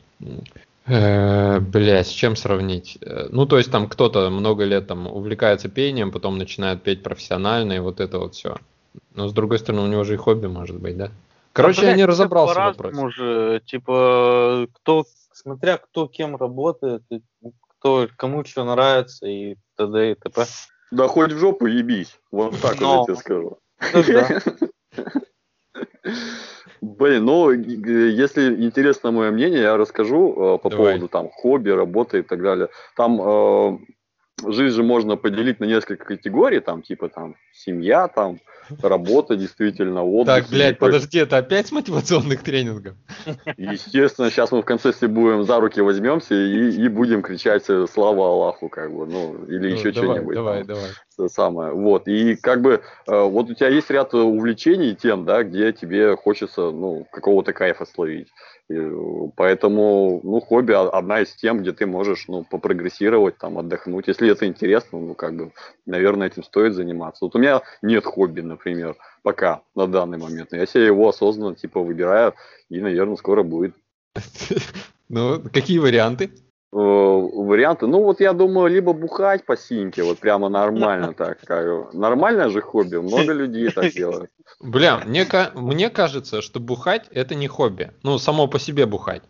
Э, Бля, с чем сравнить? Э, Ну, то есть там кто-то много лет там увлекается пением, потом начинает петь профессионально, и вот это вот все. Но с другой стороны, у него же и хобби может быть, да? Короче, Да, я не разобрался в вопросе. же, типа, кто, смотря кто кем работает, кто, кому что нравится и т.д. и т.п. Да хоть в жопу ебись. Вот так вот Но. я тебе скажу. Блин, ну, если интересно мое мнение, я расскажу э, по Давай. поводу там хобби, работы и так далее. Там э, жизнь же можно поделить на несколько категорий, там типа там семья, там работа, действительно, отдых. Так, блядь, подожди, это опять с мотивационных тренингов? Естественно, сейчас мы в конце все будем за руки возьмемся и, и будем кричать э, слава Аллаху, как бы, ну, или Ну, еще что-нибудь. Давай, там. давай. Это самое. Вот. И как бы э, вот у тебя есть ряд увлечений тем, да, где тебе хочется, ну, какого-то кайфа словить. Э, поэтому, ну, хобби одна из тем, где ты можешь, ну, попрогрессировать, там, отдохнуть. Если это интересно, ну, как бы, наверное, этим стоит заниматься. Вот у меня нет хобби, например. пока, на данный момент. Я себе его осознанно, типа, выбираю, и, наверное, скоро будет. Ну, какие варианты? Э, варианты. Ну, вот я думаю, либо бухать по синьке, вот прямо нормально так. Как, нормальное же хобби, много людей так делают. Бля, мне, мне кажется, что бухать это не хобби. Ну, само по себе бухать.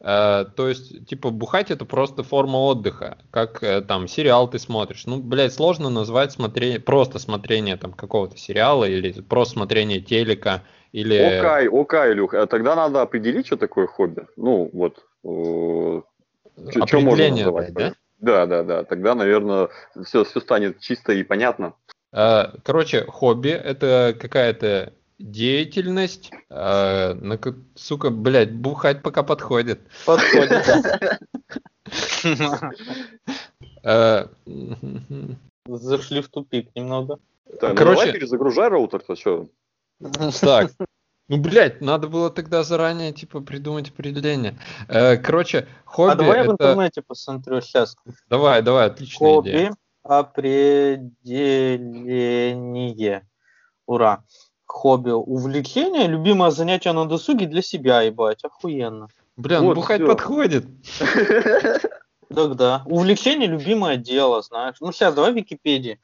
Э, то есть, типа, бухать это просто форма отдыха, как э, там сериал ты смотришь. Ну, блядь, сложно назвать смотрение, просто смотрение там какого-то сериала или просто смотрение телека или... Окей, окей, Илюх, а тогда надо определить, что такое хобби. Ну, вот, э, что можно называть, да? Да, да, да. Тогда, наверное, все, все станет чисто и понятно. Э, короче, хобби это какая-то деятельность. Э, на, сука, блядь, бухать пока подходит. Подходит. Э, Зашли в тупик немного. Ну Короче, перезагружай роутер-то, что? Так, ну, блядь, надо было тогда заранее, типа, придумать определение. Э, короче, хобби... А давай это... я в интернете посмотрю сейчас. Давай, давай, отличная хобби, идея. определение. Ура хобби, увлечение, любимое занятие на досуге для себя, ебать, охуенно. Бля, ну вот бухать всё. подходит. Тогда. Увлечение, любимое дело, знаешь. Ну, сейчас давай Википедии.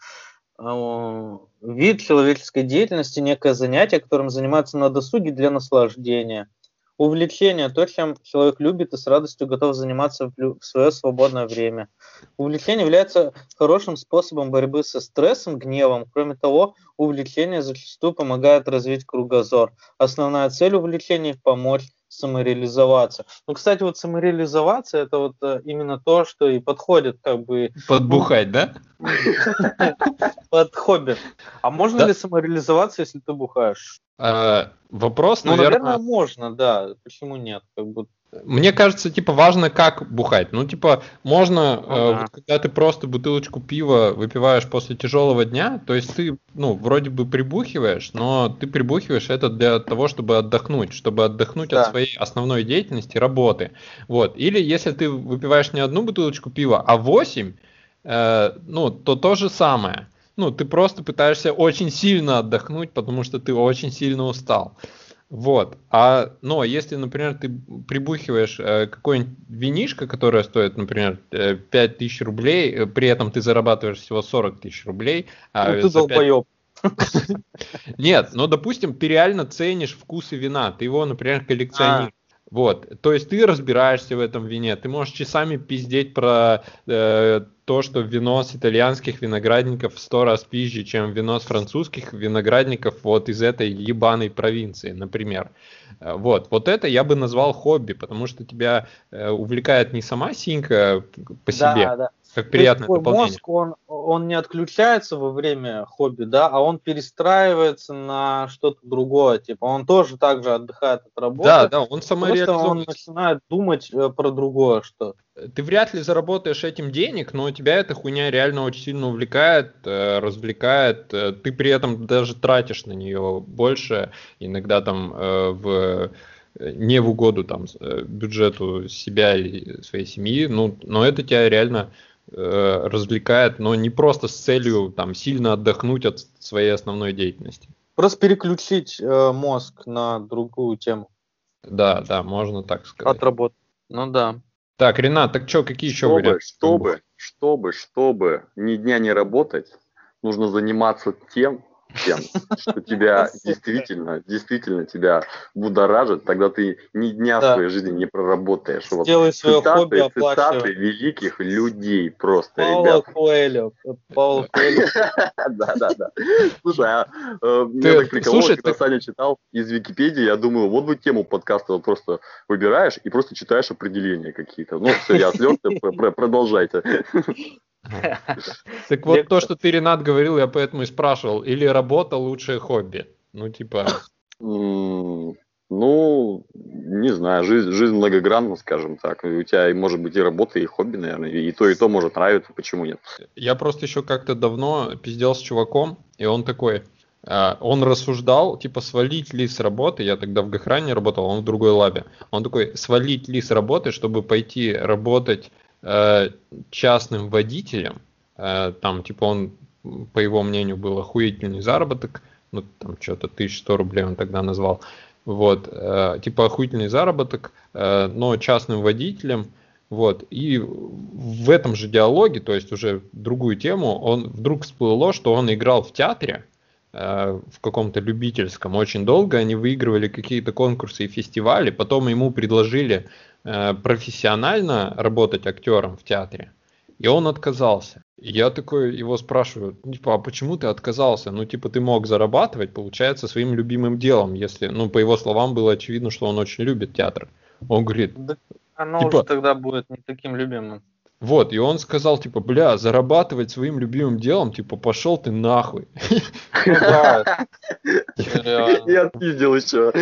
А, вид человеческой деятельности, некое занятие, которым занимается на досуге для наслаждения. Увлечение – то, чем человек любит и с радостью готов заниматься в свое свободное время. Увлечение является хорошим способом борьбы со стрессом, гневом. Кроме того, увлечение зачастую помогает развить кругозор. Основная цель увлечения – помочь самореализоваться. Ну, кстати, вот самореализоваться это вот э, именно то, что и подходит как бы... Подбухать, да? Под хобби. А можно ли самореализоваться, если ты бухаешь? А, вопрос, ну, наверное... наверное, можно, да. Почему нет? Как бы мне кажется, типа, важно, как бухать. Ну, типа, можно, ну, э, вот, когда ты просто бутылочку пива выпиваешь после тяжелого дня, то есть ты, ну, вроде бы прибухиваешь, но ты прибухиваешь это для того, чтобы отдохнуть, чтобы отдохнуть да. от своей основной деятельности, работы. Вот. Или если ты выпиваешь не одну бутылочку пива, а восемь, э, ну, то то же самое. Ну, ты просто пытаешься очень сильно отдохнуть, потому что ты очень сильно устал. Вот. А, но если, например, ты прибухиваешь э, какой-нибудь винишко, которое стоит, например, э, 5000 рублей, э, при этом ты зарабатываешь всего 40 тысяч рублей. А ну ты долбоеб. 5... Нет, ну, допустим, ты реально ценишь вкусы вина, ты его, например, коллекционируешь. Вот, то есть ты разбираешься в этом вине, ты можешь часами пиздеть про э, то, что вино с итальянских виноградников в сто раз пизже, чем вино с французских виноградников вот из этой ебаной провинции, например. Э, вот, вот это я бы назвал хобби, потому что тебя э, увлекает не сама синька по себе, да, да. Как приятное То дополнение. мозг, он, он не отключается во время хобби, да, а он перестраивается на что-то другое. Типа он тоже так же отдыхает от работы. Да, да, он самореализован. он начинает думать э, про другое что Ты вряд ли заработаешь этим денег, но тебя эта хуйня реально очень сильно увлекает, э, развлекает. Э, ты при этом даже тратишь на нее больше, иногда там в не в угоду там бюджету себя и своей семьи, ну, но это тебя реально развлекает, но не просто с целью там сильно отдохнуть от своей основной деятельности. Просто переключить э, мозг на другую тему. Да, да, можно так сказать. От работы. Ну да. Так, Ренат, так что, какие еще чтобы, варианты? Чтобы, чтобы, чтобы ни дня не работать, нужно заниматься тем, тем, что тебя действительно, действительно тебя будоражит, тогда ты ни дня да. своей жизни не проработаешь. Вот Сделай свое цитаты, хобби, цитаты великих людей просто, Пауло ребят. Коэльо. Пауло Коэльо. Да, да, да. Слушай, а э, мне так прикололось, когда Саня читал из Википедии, я думаю, вот бы тему подкаста вот просто выбираешь и просто читаешь определения какие-то. Ну, все, я отвлекся, продолжайте. Так вот то, что ты, Ренат, говорил, я поэтому и спрашивал. Или работа лучшее хобби? Ну, типа... Ну, не знаю, жизнь, жизнь многогранна, скажем так. У тебя может быть и работа, и хобби, наверное, и то, и то может нравиться, почему нет? Я просто еще как-то давно пиздел с чуваком, и он такой, а, он рассуждал, типа, свалить ли с работы, я тогда в Гохране работал, он в другой лабе, он такой, свалить ли с работы, чтобы пойти работать Э, частным водителем, э, там, типа, он, по его мнению, был охуительный заработок, ну, там что-то 1100 рублей он тогда назвал. Вот, э, типа охуительный заработок, но частным водителем. Вот, и в этом же диалоге, то есть уже другую тему, он вдруг всплыло, что он играл в театре, в каком-то любительском очень долго, они выигрывали какие-то конкурсы и фестивали, потом ему предложили профессионально работать актером в театре, и он отказался. И я такой его спрашиваю, типа, а почему ты отказался? Ну, типа, ты мог зарабатывать, получается, своим любимым делом, если, ну, по его словам, было очевидно, что он очень любит театр. Он говорит... Да, оно Типа- уже тогда будет не таким любимым. Вот, и он сказал, типа, бля, зарабатывать своим любимым делом, типа, пошел ты нахуй. И отпиздил еще.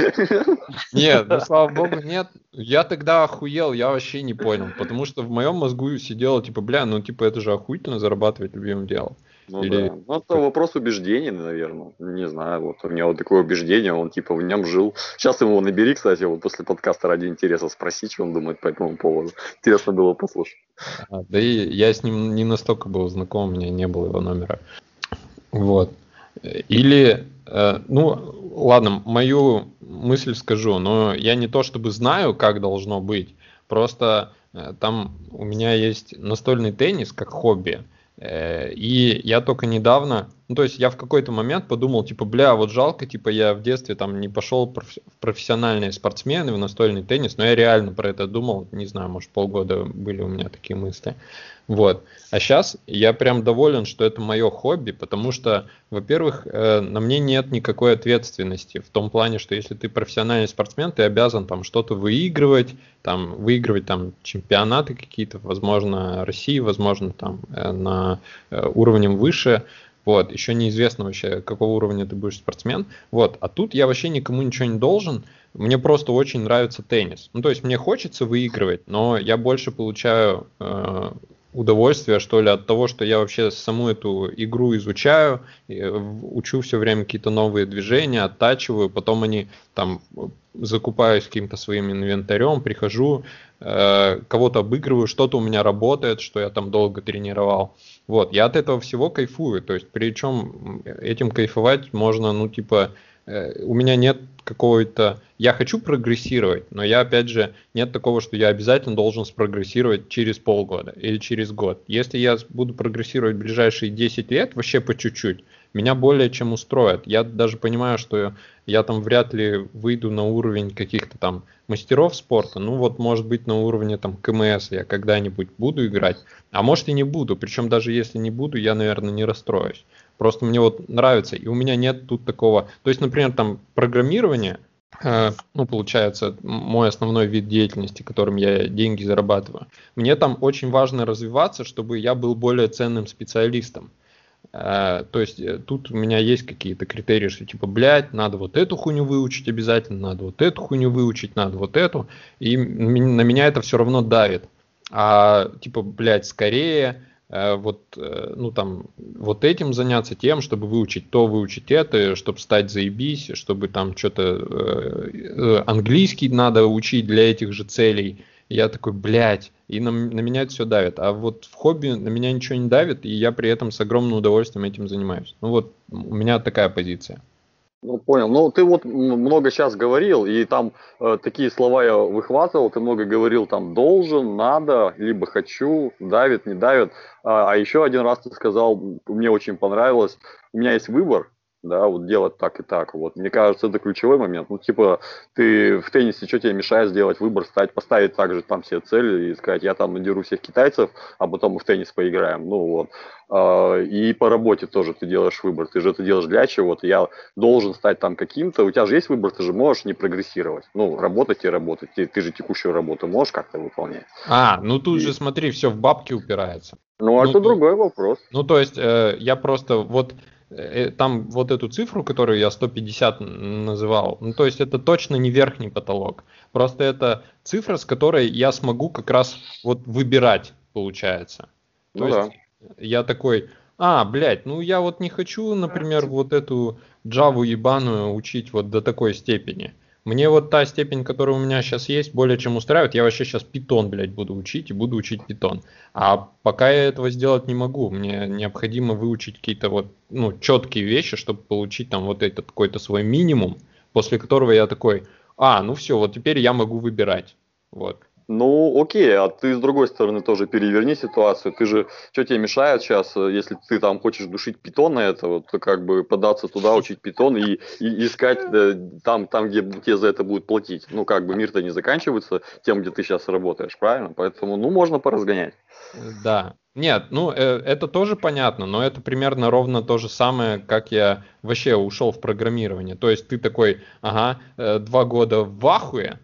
Нет, ну слава богу, нет. Я тогда охуел, я вообще не понял, потому что в моем мозгу сидело, типа, бля, ну, типа, это же охуительно зарабатывать любимым делом. Ну Или- да. Ну, это вопрос убеждений, наверное. Не знаю, вот у меня вот такое убеждение, он типа в нем жил. Сейчас его набери, кстати, вот после подкаста ради интереса спроси, что он думает по этому поводу. Интересно было послушать. А, Да и я с ним не настолько был знаком, у меня не было его номера. Вот. Или, э, ну, ладно, мою мысль скажу, но я не то чтобы знаю, как должно быть, просто э, там у меня есть настольный теннис как хобби, и я только недавно, ну, то есть я в какой-то момент подумал, типа, бля, вот жалко, типа, я в детстве там не пошел в профессиональные спортсмены, в настольный теннис, но я реально про это думал, не знаю, может, полгода были у меня такие мысли. Вот. А сейчас я прям доволен, что это мое хобби, потому что, во-первых, э, на мне нет никакой ответственности в том плане, что если ты профессиональный спортсмен, ты обязан там что-то выигрывать, там выигрывать там чемпионаты какие-то, возможно, России, возможно, там э, на э, уровнем выше. Вот, еще неизвестно вообще, какого уровня ты будешь спортсмен. Вот, а тут я вообще никому ничего не должен. Мне просто очень нравится теннис. Ну, то есть мне хочется выигрывать, но я больше получаю э, удовольствие, что ли, от того, что я вообще саму эту игру изучаю, э, учу все время какие-то новые движения, оттачиваю, потом они там э, закупаюсь каким-то своим инвентарем, прихожу, э, кого-то обыгрываю, что-то у меня работает, что я там долго тренировал. Вот, я от этого всего кайфую, то есть причем этим кайфовать можно, ну, типа, э, у меня нет какого-то... Я хочу прогрессировать, но я, опять же, нет такого, что я обязательно должен спрогрессировать через полгода или через год. Если я буду прогрессировать ближайшие 10 лет, вообще по чуть-чуть, меня более чем устроит. Я даже понимаю, что я там вряд ли выйду на уровень каких-то там мастеров спорта. Ну вот, может быть, на уровне там КМС я когда-нибудь буду играть, а может и не буду. Причем даже если не буду, я, наверное, не расстроюсь. Просто мне вот нравится, и у меня нет тут такого. То есть, например, там программирование, э, ну, получается, мой основной вид деятельности, которым я деньги зарабатываю. Мне там очень важно развиваться, чтобы я был более ценным специалистом. Э, То есть э, тут у меня есть какие-то критерии, что типа, блядь, надо вот эту хуйню выучить обязательно, надо вот эту хуйню выучить, надо вот эту. И на меня это все равно давит. А типа, блядь, скорее э, вот, э, ну там, вот этим заняться тем, чтобы выучить то, выучить это, чтобы стать заебись, чтобы там что-то э, английский надо учить для этих же целей. Я такой, блядь, и на, на меня это все давит. А вот в хобби на меня ничего не давит, и я при этом с огромным удовольствием этим занимаюсь. Ну вот, у меня такая позиция. Ну, понял. Ну, ты вот много сейчас говорил, и там э, такие слова я выхватывал, ты много говорил там должен, надо, либо хочу, давит, не давит. А, а еще один раз ты сказал, мне очень понравилось, у меня есть выбор, да, вот делать так и так. Вот. Мне кажется, это ключевой момент. Ну, типа, ты в теннисе, что тебе мешает сделать выбор, стать, поставить также там себе цель и сказать, я там надеру всех китайцев, а потом мы в теннис поиграем. Ну, вот. А, И по работе тоже ты делаешь выбор. Ты же это делаешь для чего-то. Я должен стать там каким-то. У тебя же есть выбор, ты же можешь не прогрессировать. Ну, работать и работать. Ты, ты же текущую работу можешь как-то выполнять. А, ну тут И- же смотри, все в бабки упирается. Ну, Ну, это ты- другой вопрос. Ну, то есть, э, я просто вот там вот эту цифру, которую я 150 н- называл, ну, то есть это точно не верхний потолок. Просто это цифра, с которой я смогу как раз вот выбирать, получается. То Ну да. есть я такой, а, блядь, ну я вот не хочу, например, вот эту Java ебаную учить вот до такой степени. Мне вот та степень, которая у меня сейчас есть, более чем устраивает. Я вообще сейчас питон, блядь, буду учить и буду учить питон. А пока я этого сделать не могу. Мне необходимо выучить какие-то вот, ну, четкие вещи, чтобы получить там вот этот какой-то свой минимум, после которого я такой, а, ну все, вот теперь я могу выбирать. Вот. Ну, окей, а ты с другой стороны тоже переверни ситуацию. Ты же, что тебе мешает сейчас, э, если ты там хочешь душить питон на это, вот как бы податься туда, учить питон и, и искать да, там, там, где тебе за это будут платить. Ну, как бы мир-то не заканчивается тем, где ты сейчас работаешь, правильно? Поэтому, ну, можно поразгонять. Да. Нет, ну, э, это тоже понятно, но это примерно ровно то же самое, как я вообще ушел в программирование. То есть ты такой, ага, э, два года в ахуе,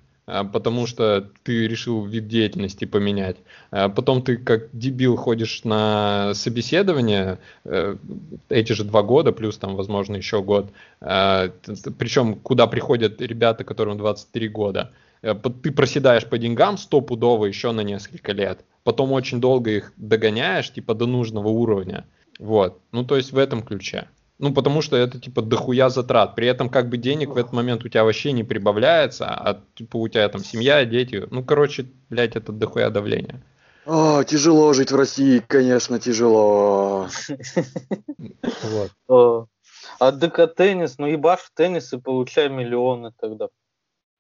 потому что ты решил вид деятельности поменять. А потом ты как дебил ходишь на собеседование э, эти же два года, плюс там, возможно, еще год. А, Причем куда приходят ребята, которым 23 года. Э, ты проседаешь по деньгам стопудово еще на несколько лет. Потом очень долго их догоняешь, типа до нужного уровня. Вот. Ну, то есть в этом ключе. Ну, потому что это типа дохуя затрат. При этом как бы денег в этот момент у тебя вообще не прибавляется, а типа у тебя там семья, дети. Ну, короче, блядь, это дохуя давление. О, тяжело жить в России, конечно, тяжело. Вот. А ДК теннис, ну ебашь в теннис и получай миллионы тогда.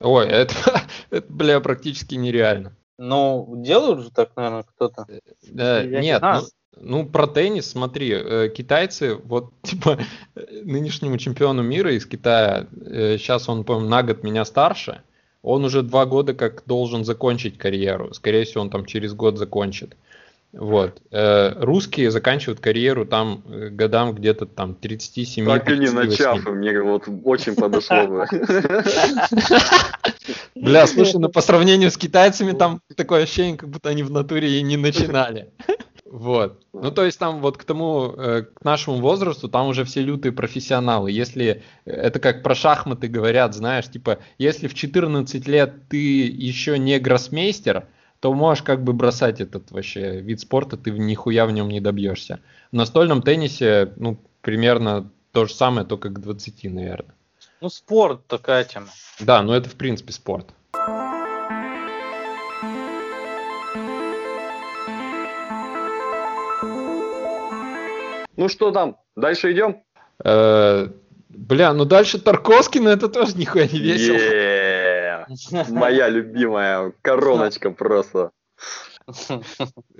Ой, это, это бля, практически нереально. Ну, делают же так, наверное, кто-то. Да, нет, ну, ну, про теннис, смотри, э, китайцы, вот, типа, нынешнему чемпиону мира из Китая, э, сейчас он, по на год меня старше, он уже два года как должен закончить карьеру. Скорее всего, он там через год закончит. Вот. Э, русские заканчивают карьеру там годам где-то там 37 Так и не начав, мне вот очень подошло бы. Бля, слушай, ну по сравнению с китайцами там такое ощущение, как будто они в натуре и не начинали. Вот. Ну, то есть там вот к тому, э, к нашему возрасту, там уже все лютые профессионалы. Если э, это как про шахматы говорят, знаешь, типа, если в 14 лет ты еще не гроссмейстер, то можешь как бы бросать этот вообще вид спорта, ты нихуя в нем не добьешься. В настольном теннисе, ну, примерно то же самое, только к 20, наверное. Ну, спорт такая тема. Да, ну это в принципе спорт. Ну что там, дальше идем? Э, бля, ну дальше Тарковский, но это тоже нихуя не весело. Моя любимая короночка просто.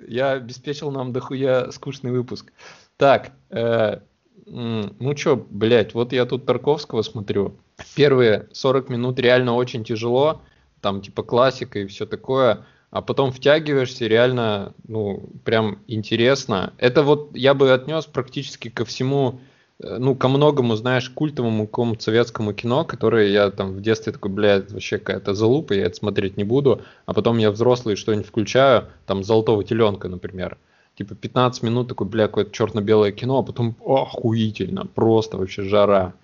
Я обеспечил нам дохуя скучный выпуск. Так, э, ну чё, блядь, вот я тут Тарковского смотрю. Первые 40 минут реально очень тяжело, там типа классика и все такое а потом втягиваешься, реально, ну, прям интересно. Это вот я бы отнес практически ко всему, э, ну, ко многому, знаешь, культовому какому-то советскому кино, которое я там в детстве такой, блядь, вообще какая-то залупа, я это смотреть не буду, а потом я взрослый что-нибудь включаю, там, «Золотого теленка», например, типа 15 минут такой, бля, какое-то черно-белое кино, а потом охуительно, просто вообще жара.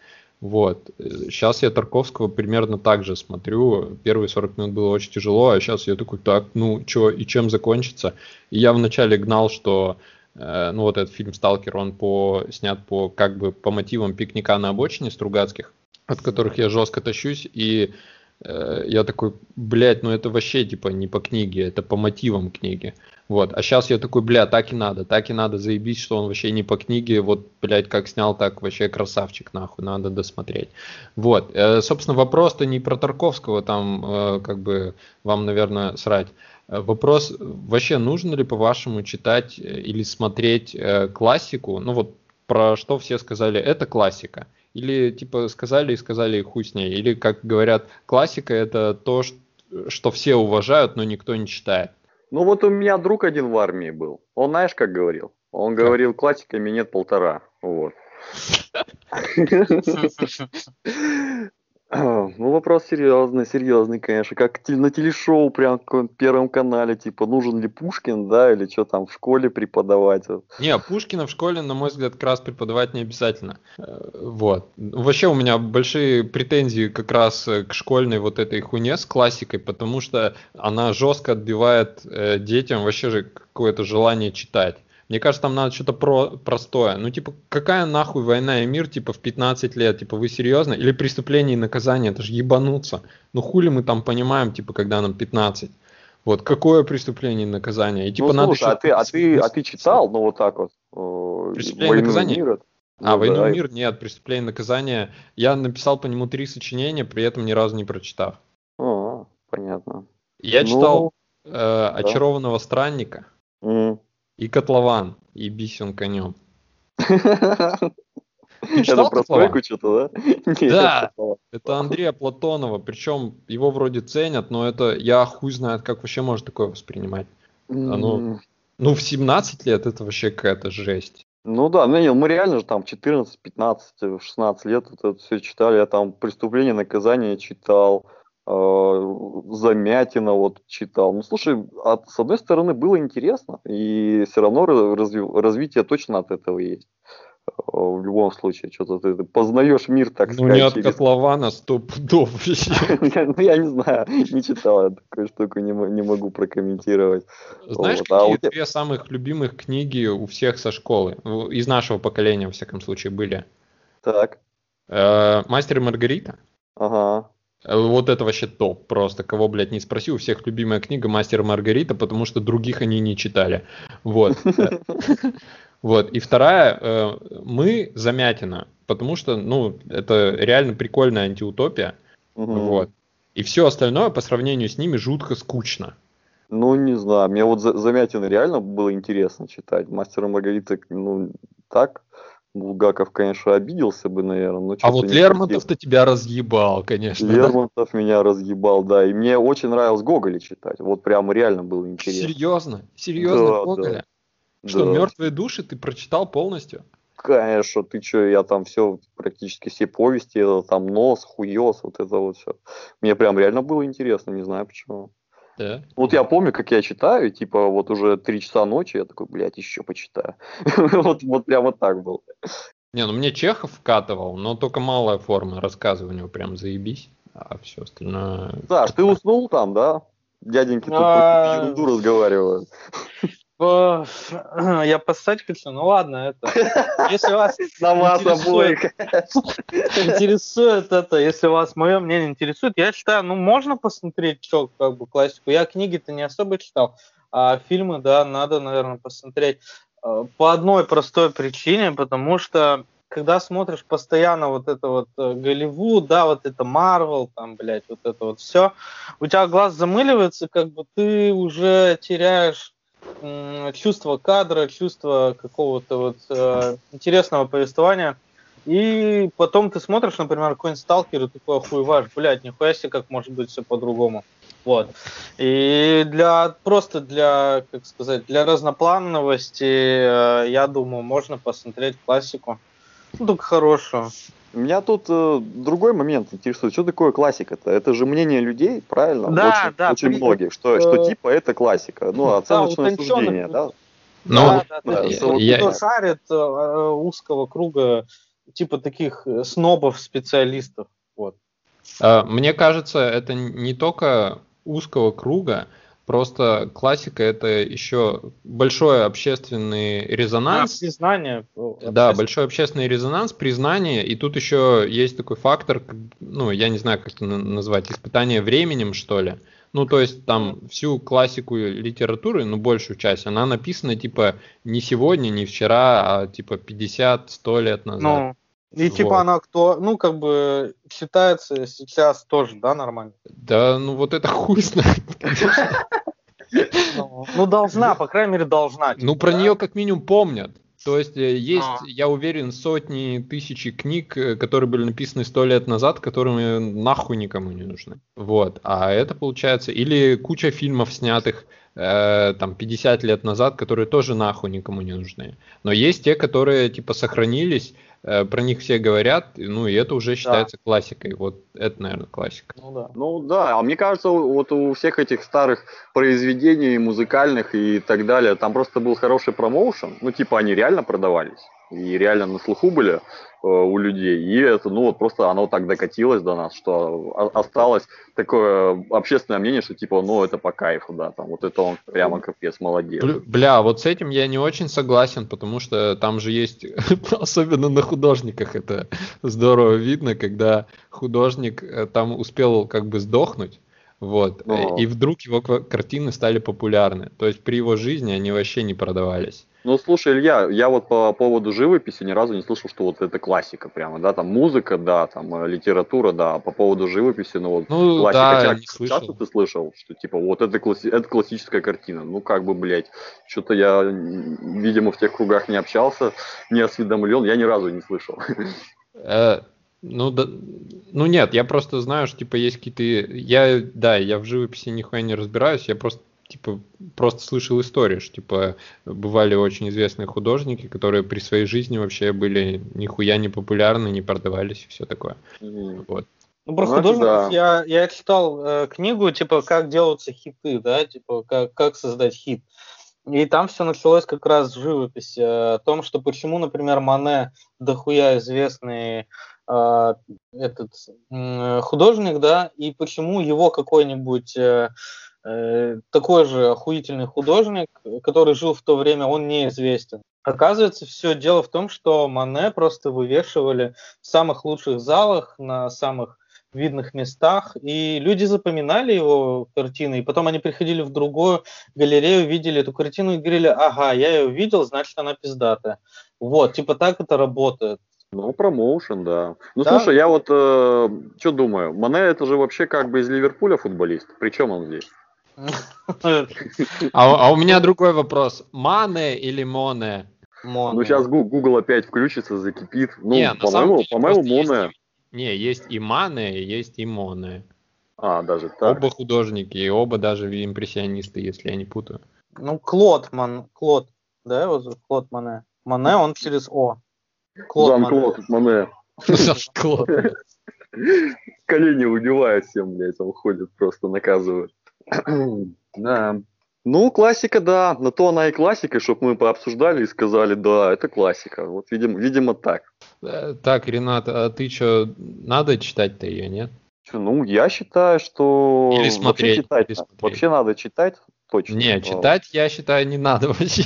Вот. Сейчас я Тарковского примерно так же смотрю. Первые 40 минут было очень тяжело, а сейчас я такой, так, ну, что и чем закончится? И я вначале гнал, что э, ну вот этот фильм «Сталкер», он по, снят по как бы по мотивам пикника на обочине Стругацких, от которых я жестко тащусь, и я такой, блядь, ну это вообще типа не по книге, это по мотивам книги. Вот. А сейчас я такой, бля, так и надо, так и надо, заебись, что он вообще не по книге, вот, блядь, как снял, так вообще красавчик, нахуй, надо досмотреть. Вот. Э, собственно, вопрос-то не про Тарковского, там, э, как бы, вам, наверное, срать. Э, вопрос, вообще нужно ли, по-вашему, читать э, или смотреть э, классику? Ну вот, про что все сказали, это классика. Или, типа, сказали и сказали, хуй с ней. Или, как говорят, классика это то, что все уважают, но никто не читает. Ну вот у меня друг один в армии был. Он знаешь, как говорил? Он говорил, классиками нет полтора. Вот. А, вопрос серьезный, серьезный, конечно. Как на телешоу, прям в первом канале, типа, нужен ли Пушкин, да, или что там в школе преподавать. Не, Пушкина в школе, на мой взгляд, как раз преподавать не обязательно. Э, вот. Вообще у меня большие претензии как раз э, к школьной вот этой хуйне с классикой, потому что она жестко отбивает э, детям вообще же какое-то желание читать. Мне кажется, там надо что-то про простое. Ну, типа, какая нахуй война и мир, типа, в 15 лет? Типа, вы серьезно? Или преступление и наказание? Это же ебануться. Ну, хули мы там понимаем, типа, когда нам 15? Вот, какое преступление и наказание? И, типа, ну, надо слушай, а ты, а, ты, а ты читал, ну, вот так вот, э, Преступление и «Войну и наказание»? мир»? А, Ну, «Войну да, и мир» нет, «Преступление и наказание». Я написал по нему три сочинения, при этом ни разу не прочитав. А, понятно. Я Ну, читал э, «Очарованного странника» М. и «Котлован», и «Бисен конем». Это про стройку что-то, да? Да. Это Андрея Платонова, причем его вроде ценят, но это я хуй знает, как вообще можно такое воспринимать. Оно- М. Ну, в 17 лет это вообще какая-то жесть. Ну да, ну, не, мы реально же там 14, 15, э, 16 лет вот это все читали. Я там «Преступление наказание» читал, «Замятина» вот читал. Ну слушай, от- с одной стороны было интересно, и все равно разви- развитие точно от этого есть. Э, В любом случае, что-то ты познаешь мир, так ну, не сказать, от через- Котлована сто пудов Ну, я не знаю, не читал, я такую штуку не, мо- не могу прокомментировать. Знаешь, а какие две самых любимых книги у всех со школы? Ну, Из нашего поколения, во всяком случае, были. Так, Э, «Мастер и Маргарита». ага. Вот это вообще топ просто. Кого, блядь, не спроси, у всех любимая книга «Мастер и Маргарита», потому что других они не читали. Вот. Э, Вот. И вторая, э, мы Замятина, потому что, ну, это реально прикольная антиутопия. Вот. И все остальное по сравнению с ними жутко скучно. Ну, не знаю, мне вот За- Замятина реально было интересно читать. Мастера Маргарита, ну, так. Булгаков, конечно, обиделся бы, наверное, но А вот Лермонтов-то тебя разъебал, конечно. хотел. да? Лермонтов меня разъебал, да. И мне очень нравилось Гоголя читать. Вот прям реально было интересно. Серьезно? Серьезно, Да, Гоголя? Что, Да. мертвые души ты прочитал полностью? Конечно, ты что, я там все, практически все повести, это там нос, хуёс, вот это вот все. Мне прям реально было интересно, не знаю почему. Да. Вот я помню, как я читаю, типа вот уже три часа ночи, я такой, блядь, еще почитаю. Вот, вот прям вот так было. Не, ну мне Чехов вкатывал, но только малая форма рассказа у него прям заебись. А все остальное... Саш, ты уснул там, да? Дяденьки тут ерунду разговаривают. Э, Я поссать хочу, ну ладно, это. Если вас На вас обоих. интересует это, если вас мое мнение интересует, я считаю, ну можно посмотреть, что как бы классику. Я книги-то не особо читал, а фильмы, да, надо, наверное, посмотреть Э, по одной простой причине, потому что когда смотришь постоянно вот это вот э, Голливуд, да, вот это Марвел, там, блядь, вот это вот все, у тебя глаз замыливается, как бы ты уже теряешь чувство кадра, чувство какого-то вот э, интересного повествования. И потом ты смотришь, например, какой-нибудь сталкер и такой охуеваешь, блядь, нихуя себе, как может быть все по-другому. Вот. И для просто для, как сказать, для разноплановости, э, я думаю, можно посмотреть классику. Ну, только хорошую. Меня тут э, другой момент интересует. Что такое классика-то? Это же мнение людей, правильно? Да, очень, да, Очень при- многих, что, э, что типа это классика. Ну, оценочное утонченных суждение, да? Ну, да, да, да. да, Кто- я- шарит э, э, узкого круга, типа таких э, снобов, специалистов. Вот. Мне кажется, это не только узкого круга, просто классика это еще большой общественный резонанс. признание. э, Да, большой общественный резонанс, признание, и тут еще есть такой фактор, ну, я не знаю, как это на- назвать, испытание временем, что ли. Ну, то есть там всю классику литературы, ну, большую часть, она написана, типа, не сегодня, не вчера, а, типа, 50-100 лет назад. Ну, и типа Вот. она кто, ну, как бы считается сейчас тоже, да, нормально. Да, ну, вот это хуй знает. Ну, ну, должна, по крайней мере, должна. типа, Ну, про да. нее как минимум помнят. То есть э, есть, А. я уверен, сотни, тысячи книг, э, которые были написаны сто лет назад, которые нахуй никому не нужны. Вот. А это получается... Или куча фильмов, снятых э, там 50 лет назад, которые тоже нахуй никому не нужны. Но есть те, которые типа сохранились, э, про них все говорят, ну и это уже считается классикой. Вот это, наверное, классика. Ну да. Ну да, а мне кажется, вот у всех этих старых произведений музыкальных и так далее, там просто был хороший промоушен. Ну, типа, они реально продавались. и реально на слуху были у людей. И это, ну, вот просто оно так докатилось до нас, что осталось такое общественное мнение, что типа, ну, это по кайфу, да, там, вот это он прямо капец, молодец. Бля, вот с этим я не очень согласен, потому что там же есть, особенно на художниках это здорово видно, когда художник э, там успел как бы сдохнуть, вот. Но... И вдруг его картины стали популярны. То есть при его жизни они вообще не продавались. Ну, слушай, Илья, я вот по поводу живописи ни разу не слышал, что вот это классика прямо, да, там музыка, да, там э, литература, да, по поводу живописи, ну вот ну, классика. Да, Хотя, не слышал. часто ты слышал, что типа вот это, класси... это классическая картина, ну как бы, блядь, что-то я, видимо, в тех кругах не общался, не осведомлен, я ни разу не слышал. Э, ну, да, ну нет, я просто знаю, что типа есть какие-то... Я, да, я в живописи нихуя не разбираюсь, я просто типа просто слышал истории, что типа бывали очень известные художники, которые при своей жизни вообще были нихуя не популярны, не продавались и все такое. Mm. Вот. Ну, про художников да. я, я читал э, книгу, типа, как делаются хиты, да, типа, как, как создать хит. И там все началось как раз с живописи, э, о том, что почему, например, Мане дохуя известный э, этот э, художник, да, и почему его какой-нибудь э, такой же охуительный художник, который жил в то время, он неизвестен. Оказывается, все дело в том, что Мане просто вывешивали в самых лучших залах, на самых видных местах, и люди запоминали его картины, и потом они приходили в другую галерею, видели эту картину и говорили, ага, я ее видел, значит, она пиздатая. Вот, типа так это работает. Ну, промоушен, да. Ну, да? слушай, я вот э, что думаю, Мане это же вообще как бы из Ливерпуля футболист. Причем он здесь? А, а у меня другой вопрос. Мане или Моне? Ну, сейчас Google опять включится, закипит. Ну, по-моему, по-моему, Моне. Не, есть и Мане, есть и Моне. А, даже так. Оба художники, и оба даже импрессионисты, если я не путаю. Ну, Клод, Ман, Клод, да, его зовут Клод Мане. Мане, он через О. Клод Жан-Клод Мане. Жан-Клод. Колени убивают всем, блядь, он ходит, просто наказывает. Да. Ну, классика, да. На то она и классика, чтобы мы пообсуждали и сказали, да, это классика. Вот, видимо, видимо так. Э, так, Ренат, а ты что, надо читать-то ее, нет? Ну, я считаю, что... Или смотреть. Вообще, читать, или смотреть. вообще надо читать, точно. Не, читать, я считаю, не надо вообще.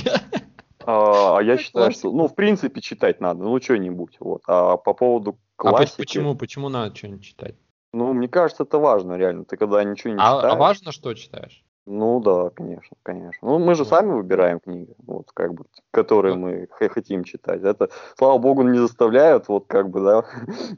А, а я считаю, что, ну, в принципе, читать надо, ну, что-нибудь, вот. А по поводу классики... А почему, почему надо что-нибудь читать? Ну, мне кажется, это важно, реально. Ты когда ничего не а, читаешь... А важно, что читаешь? Ну да, конечно, конечно. Ну мы же сами выбираем книги, вот как бы, которые мы хотим читать. Это, слава богу, не заставляют, вот как бы, да,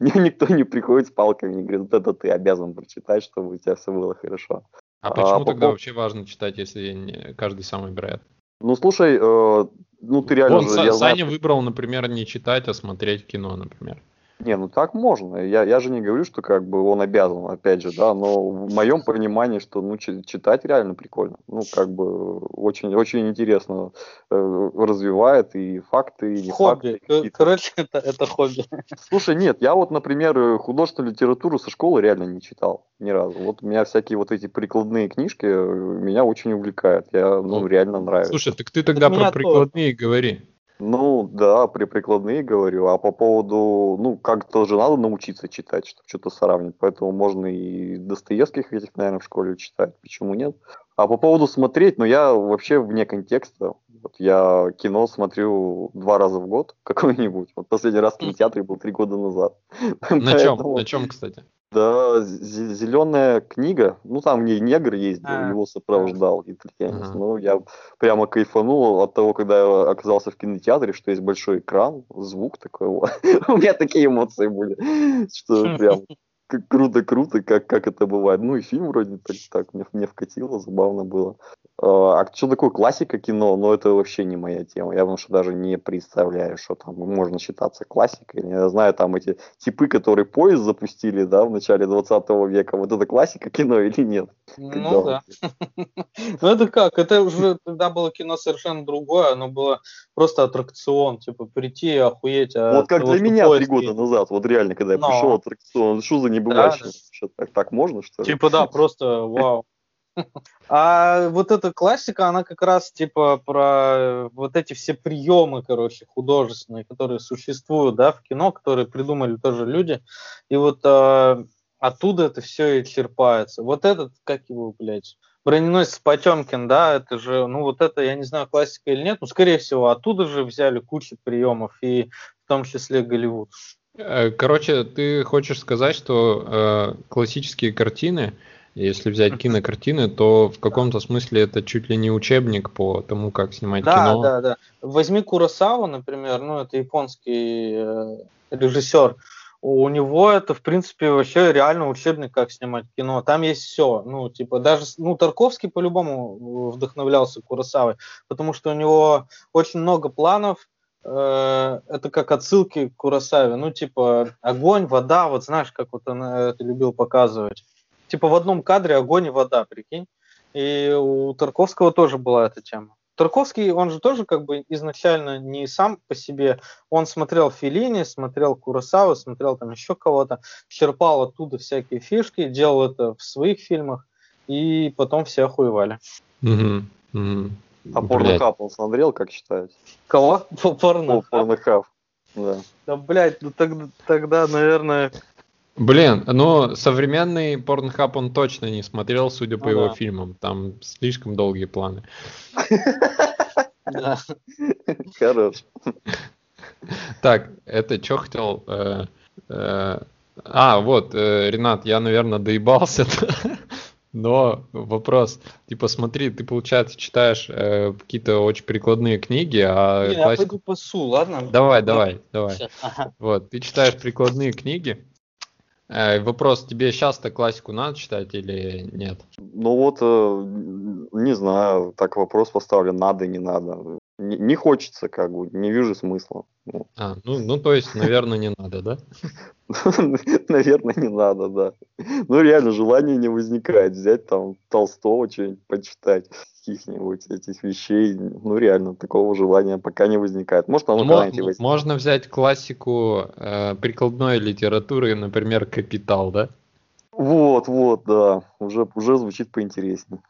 никто не приходит с палками и говорит, вот это ты обязан прочитать, чтобы у тебя все было хорошо. А почему а, тогда по... вообще важно читать, если каждый сам выбирает? Ну слушай, э, ну ты реально... Вон, же, Саня знаю... выбрал, например, не читать, а смотреть кино, например. Не, ну так можно. Я, я же не говорю, что как бы он обязан, опять же, да, но в моем понимании, что ну читать реально прикольно. Ну, как бы очень, очень интересно э, развивает и факты, и не хобби. факты. Короче, это, это хобби. Слушай, нет, я вот, например, художественную литературу со школы реально не читал ни разу. Вот у меня всякие вот эти прикладные книжки э, меня очень увлекают. Я, ну, ну реально нравится. Слушай, так ты тогда про прикладные тоже. говори. Ну, да, при прикладные говорю. А по поводу, ну, как-то же надо научиться читать, чтобы что-то сравнить. Поэтому можно и Достоевских этих, наверное, в школе читать. Почему нет? А по поводу смотреть, ну, я вообще вне контекста. Вот я кино смотрю два раза в год какой-нибудь. Вот последний раз в кинотеатре был три года назад. На чем? На чем, кстати? Да, зеленая книга, ну там где негр ездил, а, его сопровождал итальянец. Ага. Ну, я прямо кайфанул от того, когда я оказался в кинотеатре, что есть большой экран, звук такой. У меня такие эмоции были, что прям круто-круто, как, как это бывает. Ну и фильм вроде так, так мне, мне вкатило, забавно было. А, а что такое классика кино? Ну, это вообще не моя тема. Я потому что даже не представляю, что там можно считаться классикой. Я знаю, там эти типы, которые поезд запустили, да, в начале 20 века. Вот это классика кино или нет? Ну да. Ну это как? Это уже тогда было кино совершенно другое. Оно было просто аттракцион. Типа прийти и охуеть. Вот как для меня три года назад. Вот реально, когда я пришел аттракцион. Что за небывальщина? Так, так можно, что ли? Типа да, просто вау. А вот эта классика, она как раз типа про вот эти все приемы, короче, художественные, которые существуют, да, в кино, которые придумали тоже люди. И вот э, оттуда это все и черпается. Вот этот, как его, блядь, броненосец Потемкин, да, это же, ну вот это, я не знаю, классика или нет, но скорее всего оттуда же взяли кучу приемов, и в том числе Голливуд. Э, короче, ты хочешь сказать, что э, классические картины, если взять кинокартины, то в каком-то смысле это чуть ли не учебник по тому, как снимать да, кино. Да, да, да. Возьми Куросаву, например, ну это японский э, режиссер. У него это, в принципе, вообще реально учебник, как снимать кино. Там есть все. Ну, типа, даже, ну, Тарковский по-любому вдохновлялся Куросавой, потому что у него очень много планов, э, это как отсылки к Куросаве. Ну, типа, огонь, вода, вот знаешь, как вот он это любил показывать типа в одном кадре огонь и вода, прикинь. И у Тарковского тоже была эта тема. Тарковский, он же тоже как бы изначально не сам по себе, он смотрел Филини, смотрел Курасаву, смотрел там еще кого-то, черпал оттуда всякие фишки, делал это в своих фильмах, и потом все охуевали. Угу, угу. А порнохаб он смотрел, как считаете? Кого? Порнохаб. Порнохаб. Да. Да, блядь, ну тогда, тогда, наверное, Блин, но современный порнхаб он точно не смотрел, судя по ну, его да. фильмам. Там слишком долгие планы. Хорош. Так, это что хотел? Э, э, а, вот, э, Ренат, я, наверное, доебался. Но вопрос, типа, смотри, ты, получается, читаешь э, какие-то очень прикладные книги, а Не, классику... Я пойду пасу, ладно? Давай, давай, давай. Ага. Вот, ты читаешь прикладные книги, Э, вопрос, тебе сейчас-то классику надо читать или нет? Ну вот, э, не знаю, так вопрос поставлен, надо, не надо. Не, не хочется, как бы, не вижу смысла. Ну. А, ну, ну, то есть, наверное, не надо, да? Наверное, не надо, да. Ну, реально, желания не возникает взять там Толстого что-нибудь почитать каких-нибудь этих вещей, ну реально, такого желания пока не возникает. Может, оно возникнет. Можно взять классику э, прикладной литературы, например, «Капитал», да? Вот, вот, да, уже, уже звучит поинтереснее.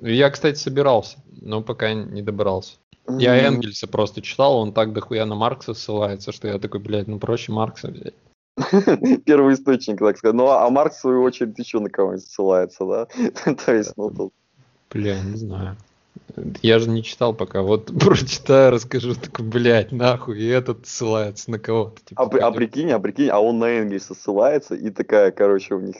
Я, кстати, собирался, но пока не добрался. Я. Энгельса просто читал, он так дохуя на Маркса ссылается, что я такой, блядь, ну проще Маркса взять. Первый источник, так сказать. Ну, а Маркс, в свою очередь, еще на кого-нибудь ссылается, да? То есть, ну, тут Бля, не знаю. Я же не читал пока. Вот прочитаю, расскажу, такой, блядь, нахуй, и этот ссылается на кого-то. Типа, а, а прикинь, а прикинь, а он на Энгельса ссылается, и такая, короче, у них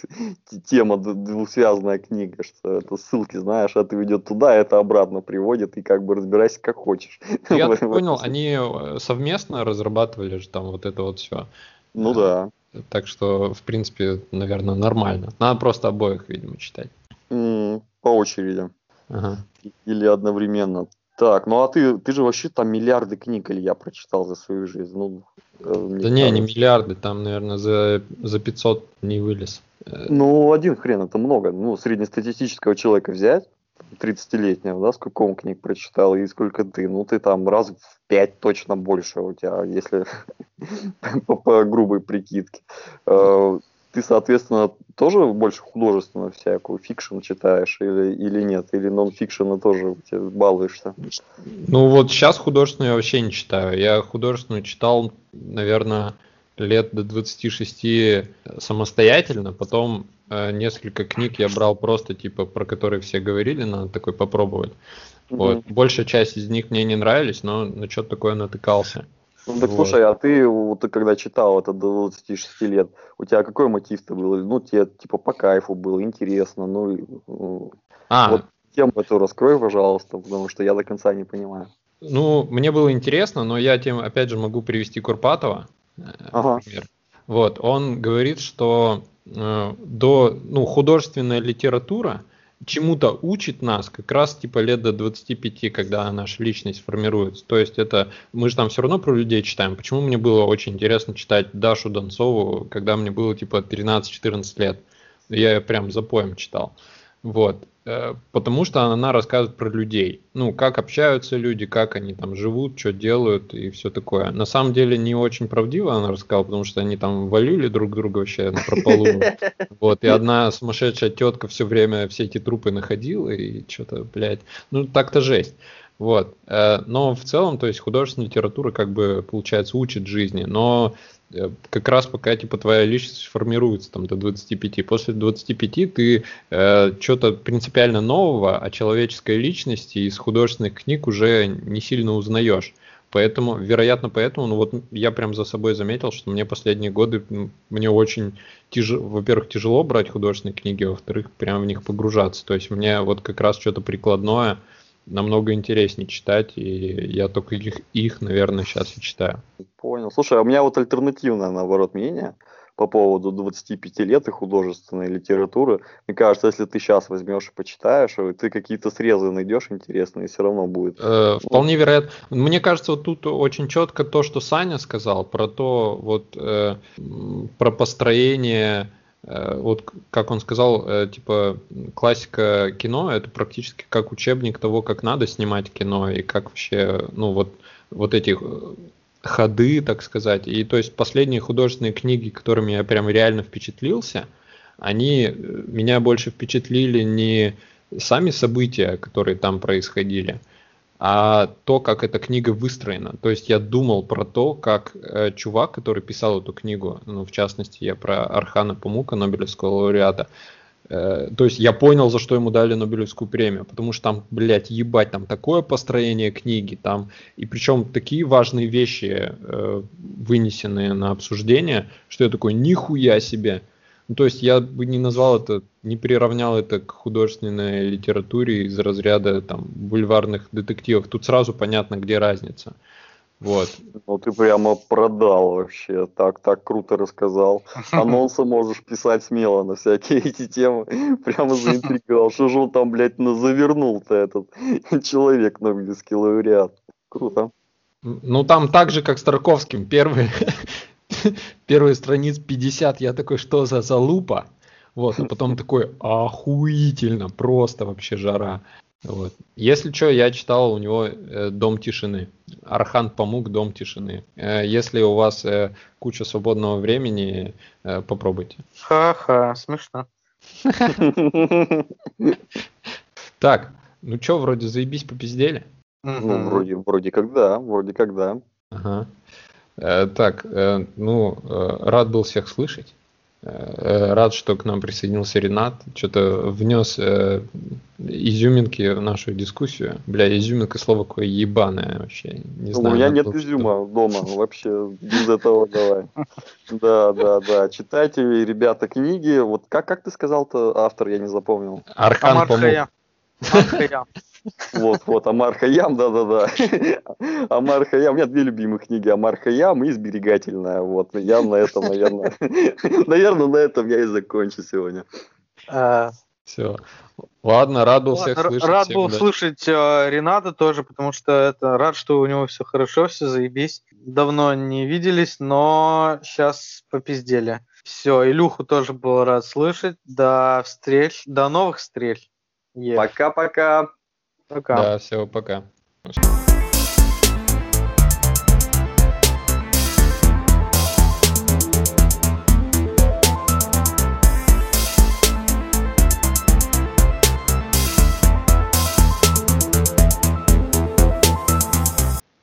тема двусвязанная книга, что это ссылки, знаешь, это ведет туда, это обратно приводит, и как бы разбирайся как хочешь. Я понял, они э, совместно разрабатывали же там вот это вот все. Ну да. Так что, в принципе, наверное, нормально. Надо просто обоих, видимо, читать. по очереди. Ага. Или одновременно. Так, ну а ты, ты же вообще там миллиарды книг, или я прочитал за свою жизнь. Ну, э, да не, не миллиарды, там, наверное, за, за 500 не вылез. Э, ну, один хрен, это много. Ну, среднестатистического человека взять, 30-летнего, да, сколько он книг прочитал и сколько ты, ну, ты там раз в 5 точно больше у тебя, если по, по грубой прикидке. Ты, соответственно, тоже больше художественную всякую fiction читаешь или, или нет? Или нон-фикшена тоже балуешься? Ну вот сейчас художественную я вообще не читаю. Я художественную читал, наверное, лет до 26 самостоятельно, потом э, несколько книг я брал просто типа про которые все говорили, надо такой попробовать. Mm-hmm. Вот. Большая часть из них мне не нравились, но на что-то такое натыкался. Ну так вот. слушай, а ты, вот, ты когда читал это до 26 лет, у тебя какой мотив-то был? Ну, тебе типа по кайфу было, интересно, ну, ну а. вот тему эту раскрой, пожалуйста, потому что я до конца не понимаю. Ну, мне было интересно, но я тем, опять же, могу привести Курпатова, э, ага. например. Вот, он говорит, что э, до, ну, художественная литература – чему-то учит нас как раз типа лет до 25, когда наша личность формируется. То есть это мы же там все равно про людей читаем. Почему мне было очень интересно читать Дашу Донцову, когда мне было типа 13-14 лет? Я ее прям за поем читал. Вот. Э, потому что она рассказывает про людей. Ну, как общаются люди, как они там живут, что делают и все такое. На самом деле не очень правдиво она рассказала, потому что они там валили друг друга вообще на прополу. Вот, и одна сумасшедшая тетка все время все эти трупы находила и что-то, блядь, ну так-то жесть. Вот. Э, но в целом, то есть художественная литература как бы, получается, учит жизни. Но как раз пока типа твоя личность формируется там до 25. После 25 ты э, что-то принципиально нового о человеческой личности из художественных книг уже не сильно узнаешь. Поэтому, вероятно, поэтому, ну вот я прям за собой заметил, что мне последние годы, мне очень тяжело, во-первых, тяжело брать художественные книги, во-вторых, прям в них погружаться. То есть мне вот как раз что-то прикладное, намного интереснее читать, и я только их, их, наверное, сейчас и читаю. Понял. Слушай, а у меня вот альтернативное, наоборот, мнение по поводу 25 лет и художественной литературы. Мне кажется, если ты сейчас возьмешь и почитаешь, ты какие-то срезы найдешь интересные, все равно будет. Э, вполне вероятно. Мне кажется, вот тут очень четко то, что Саня сказал про то, вот э, про построение вот как он сказал, э, типа классика кино это практически как учебник того, как надо снимать кино и как вообще, ну вот, вот эти э, ходы, так сказать. И то есть последние художественные книги, которыми я прям реально впечатлился, они меня больше впечатлили не сами события, которые там происходили, а то, как эта книга выстроена. То есть я думал про то, как э, чувак, который писал эту книгу, ну, в частности, я про Архана Памука, Нобелевского лауреата, э, то есть я понял, за что ему дали Нобелевскую премию, потому что там, блядь, ебать, там такое построение книги, там, и причем такие важные вещи э, вынесенные на обсуждение, что я такой, нихуя себе, ну, то есть я бы не назвал это, не приравнял это к художественной литературе из разряда там бульварных детективов. Тут сразу понятно, где разница. Вот. Ну ты прямо продал вообще, так, так круто рассказал. Анонсы можешь писать смело на всякие эти темы. Прямо заинтриговал. Что же он там, блядь, завернул-то этот человек, Нобелевский лауреат. Круто. Ну там так же, как с Тарковским. Первый, первые страниц 50, я такой, что за залупа? Вот, а потом такой, охуительно, просто вообще жара. Вот. Если что, я читал у него э, «Дом тишины». Архан Памук «Дом тишины». Э, если у вас э, куча свободного времени, э, попробуйте. Ха-ха, смешно. Так, ну что, вроде заебись попиздели? Ну, вроде, вроде как да, вроде как да. Ага. Э, так, э, ну, э, рад был всех слышать. Рад, что к нам присоединился Ренат. Что-то внес изюминки в нашу дискуссию. Бля, изюминка слово какое ебаное вообще. Не ну, знаю, у меня нет было, изюма что... дома. Вообще без этого давай. Да, да, да. Читайте, ребята, книги. Вот как, как ты сказал-то автор, я не запомнил. Архан Памук. Вот, вот, Амар Хаям, да-да-да. Амар Хаям, у меня две любимых книги, Амар Хаям и Сберегательная. Вот, я на этом, наверное, наверное, на этом я и закончу сегодня. А, Все. Ладно, рад был всех слышать. Рад был слышать э, Рената тоже, потому что это рад, что у него все хорошо, все заебись. Давно не виделись, но сейчас попиздели. Все, Илюху тоже был рад слышать. До встреч, до новых встреч. Пока-пока. Пока. Да, все, пока.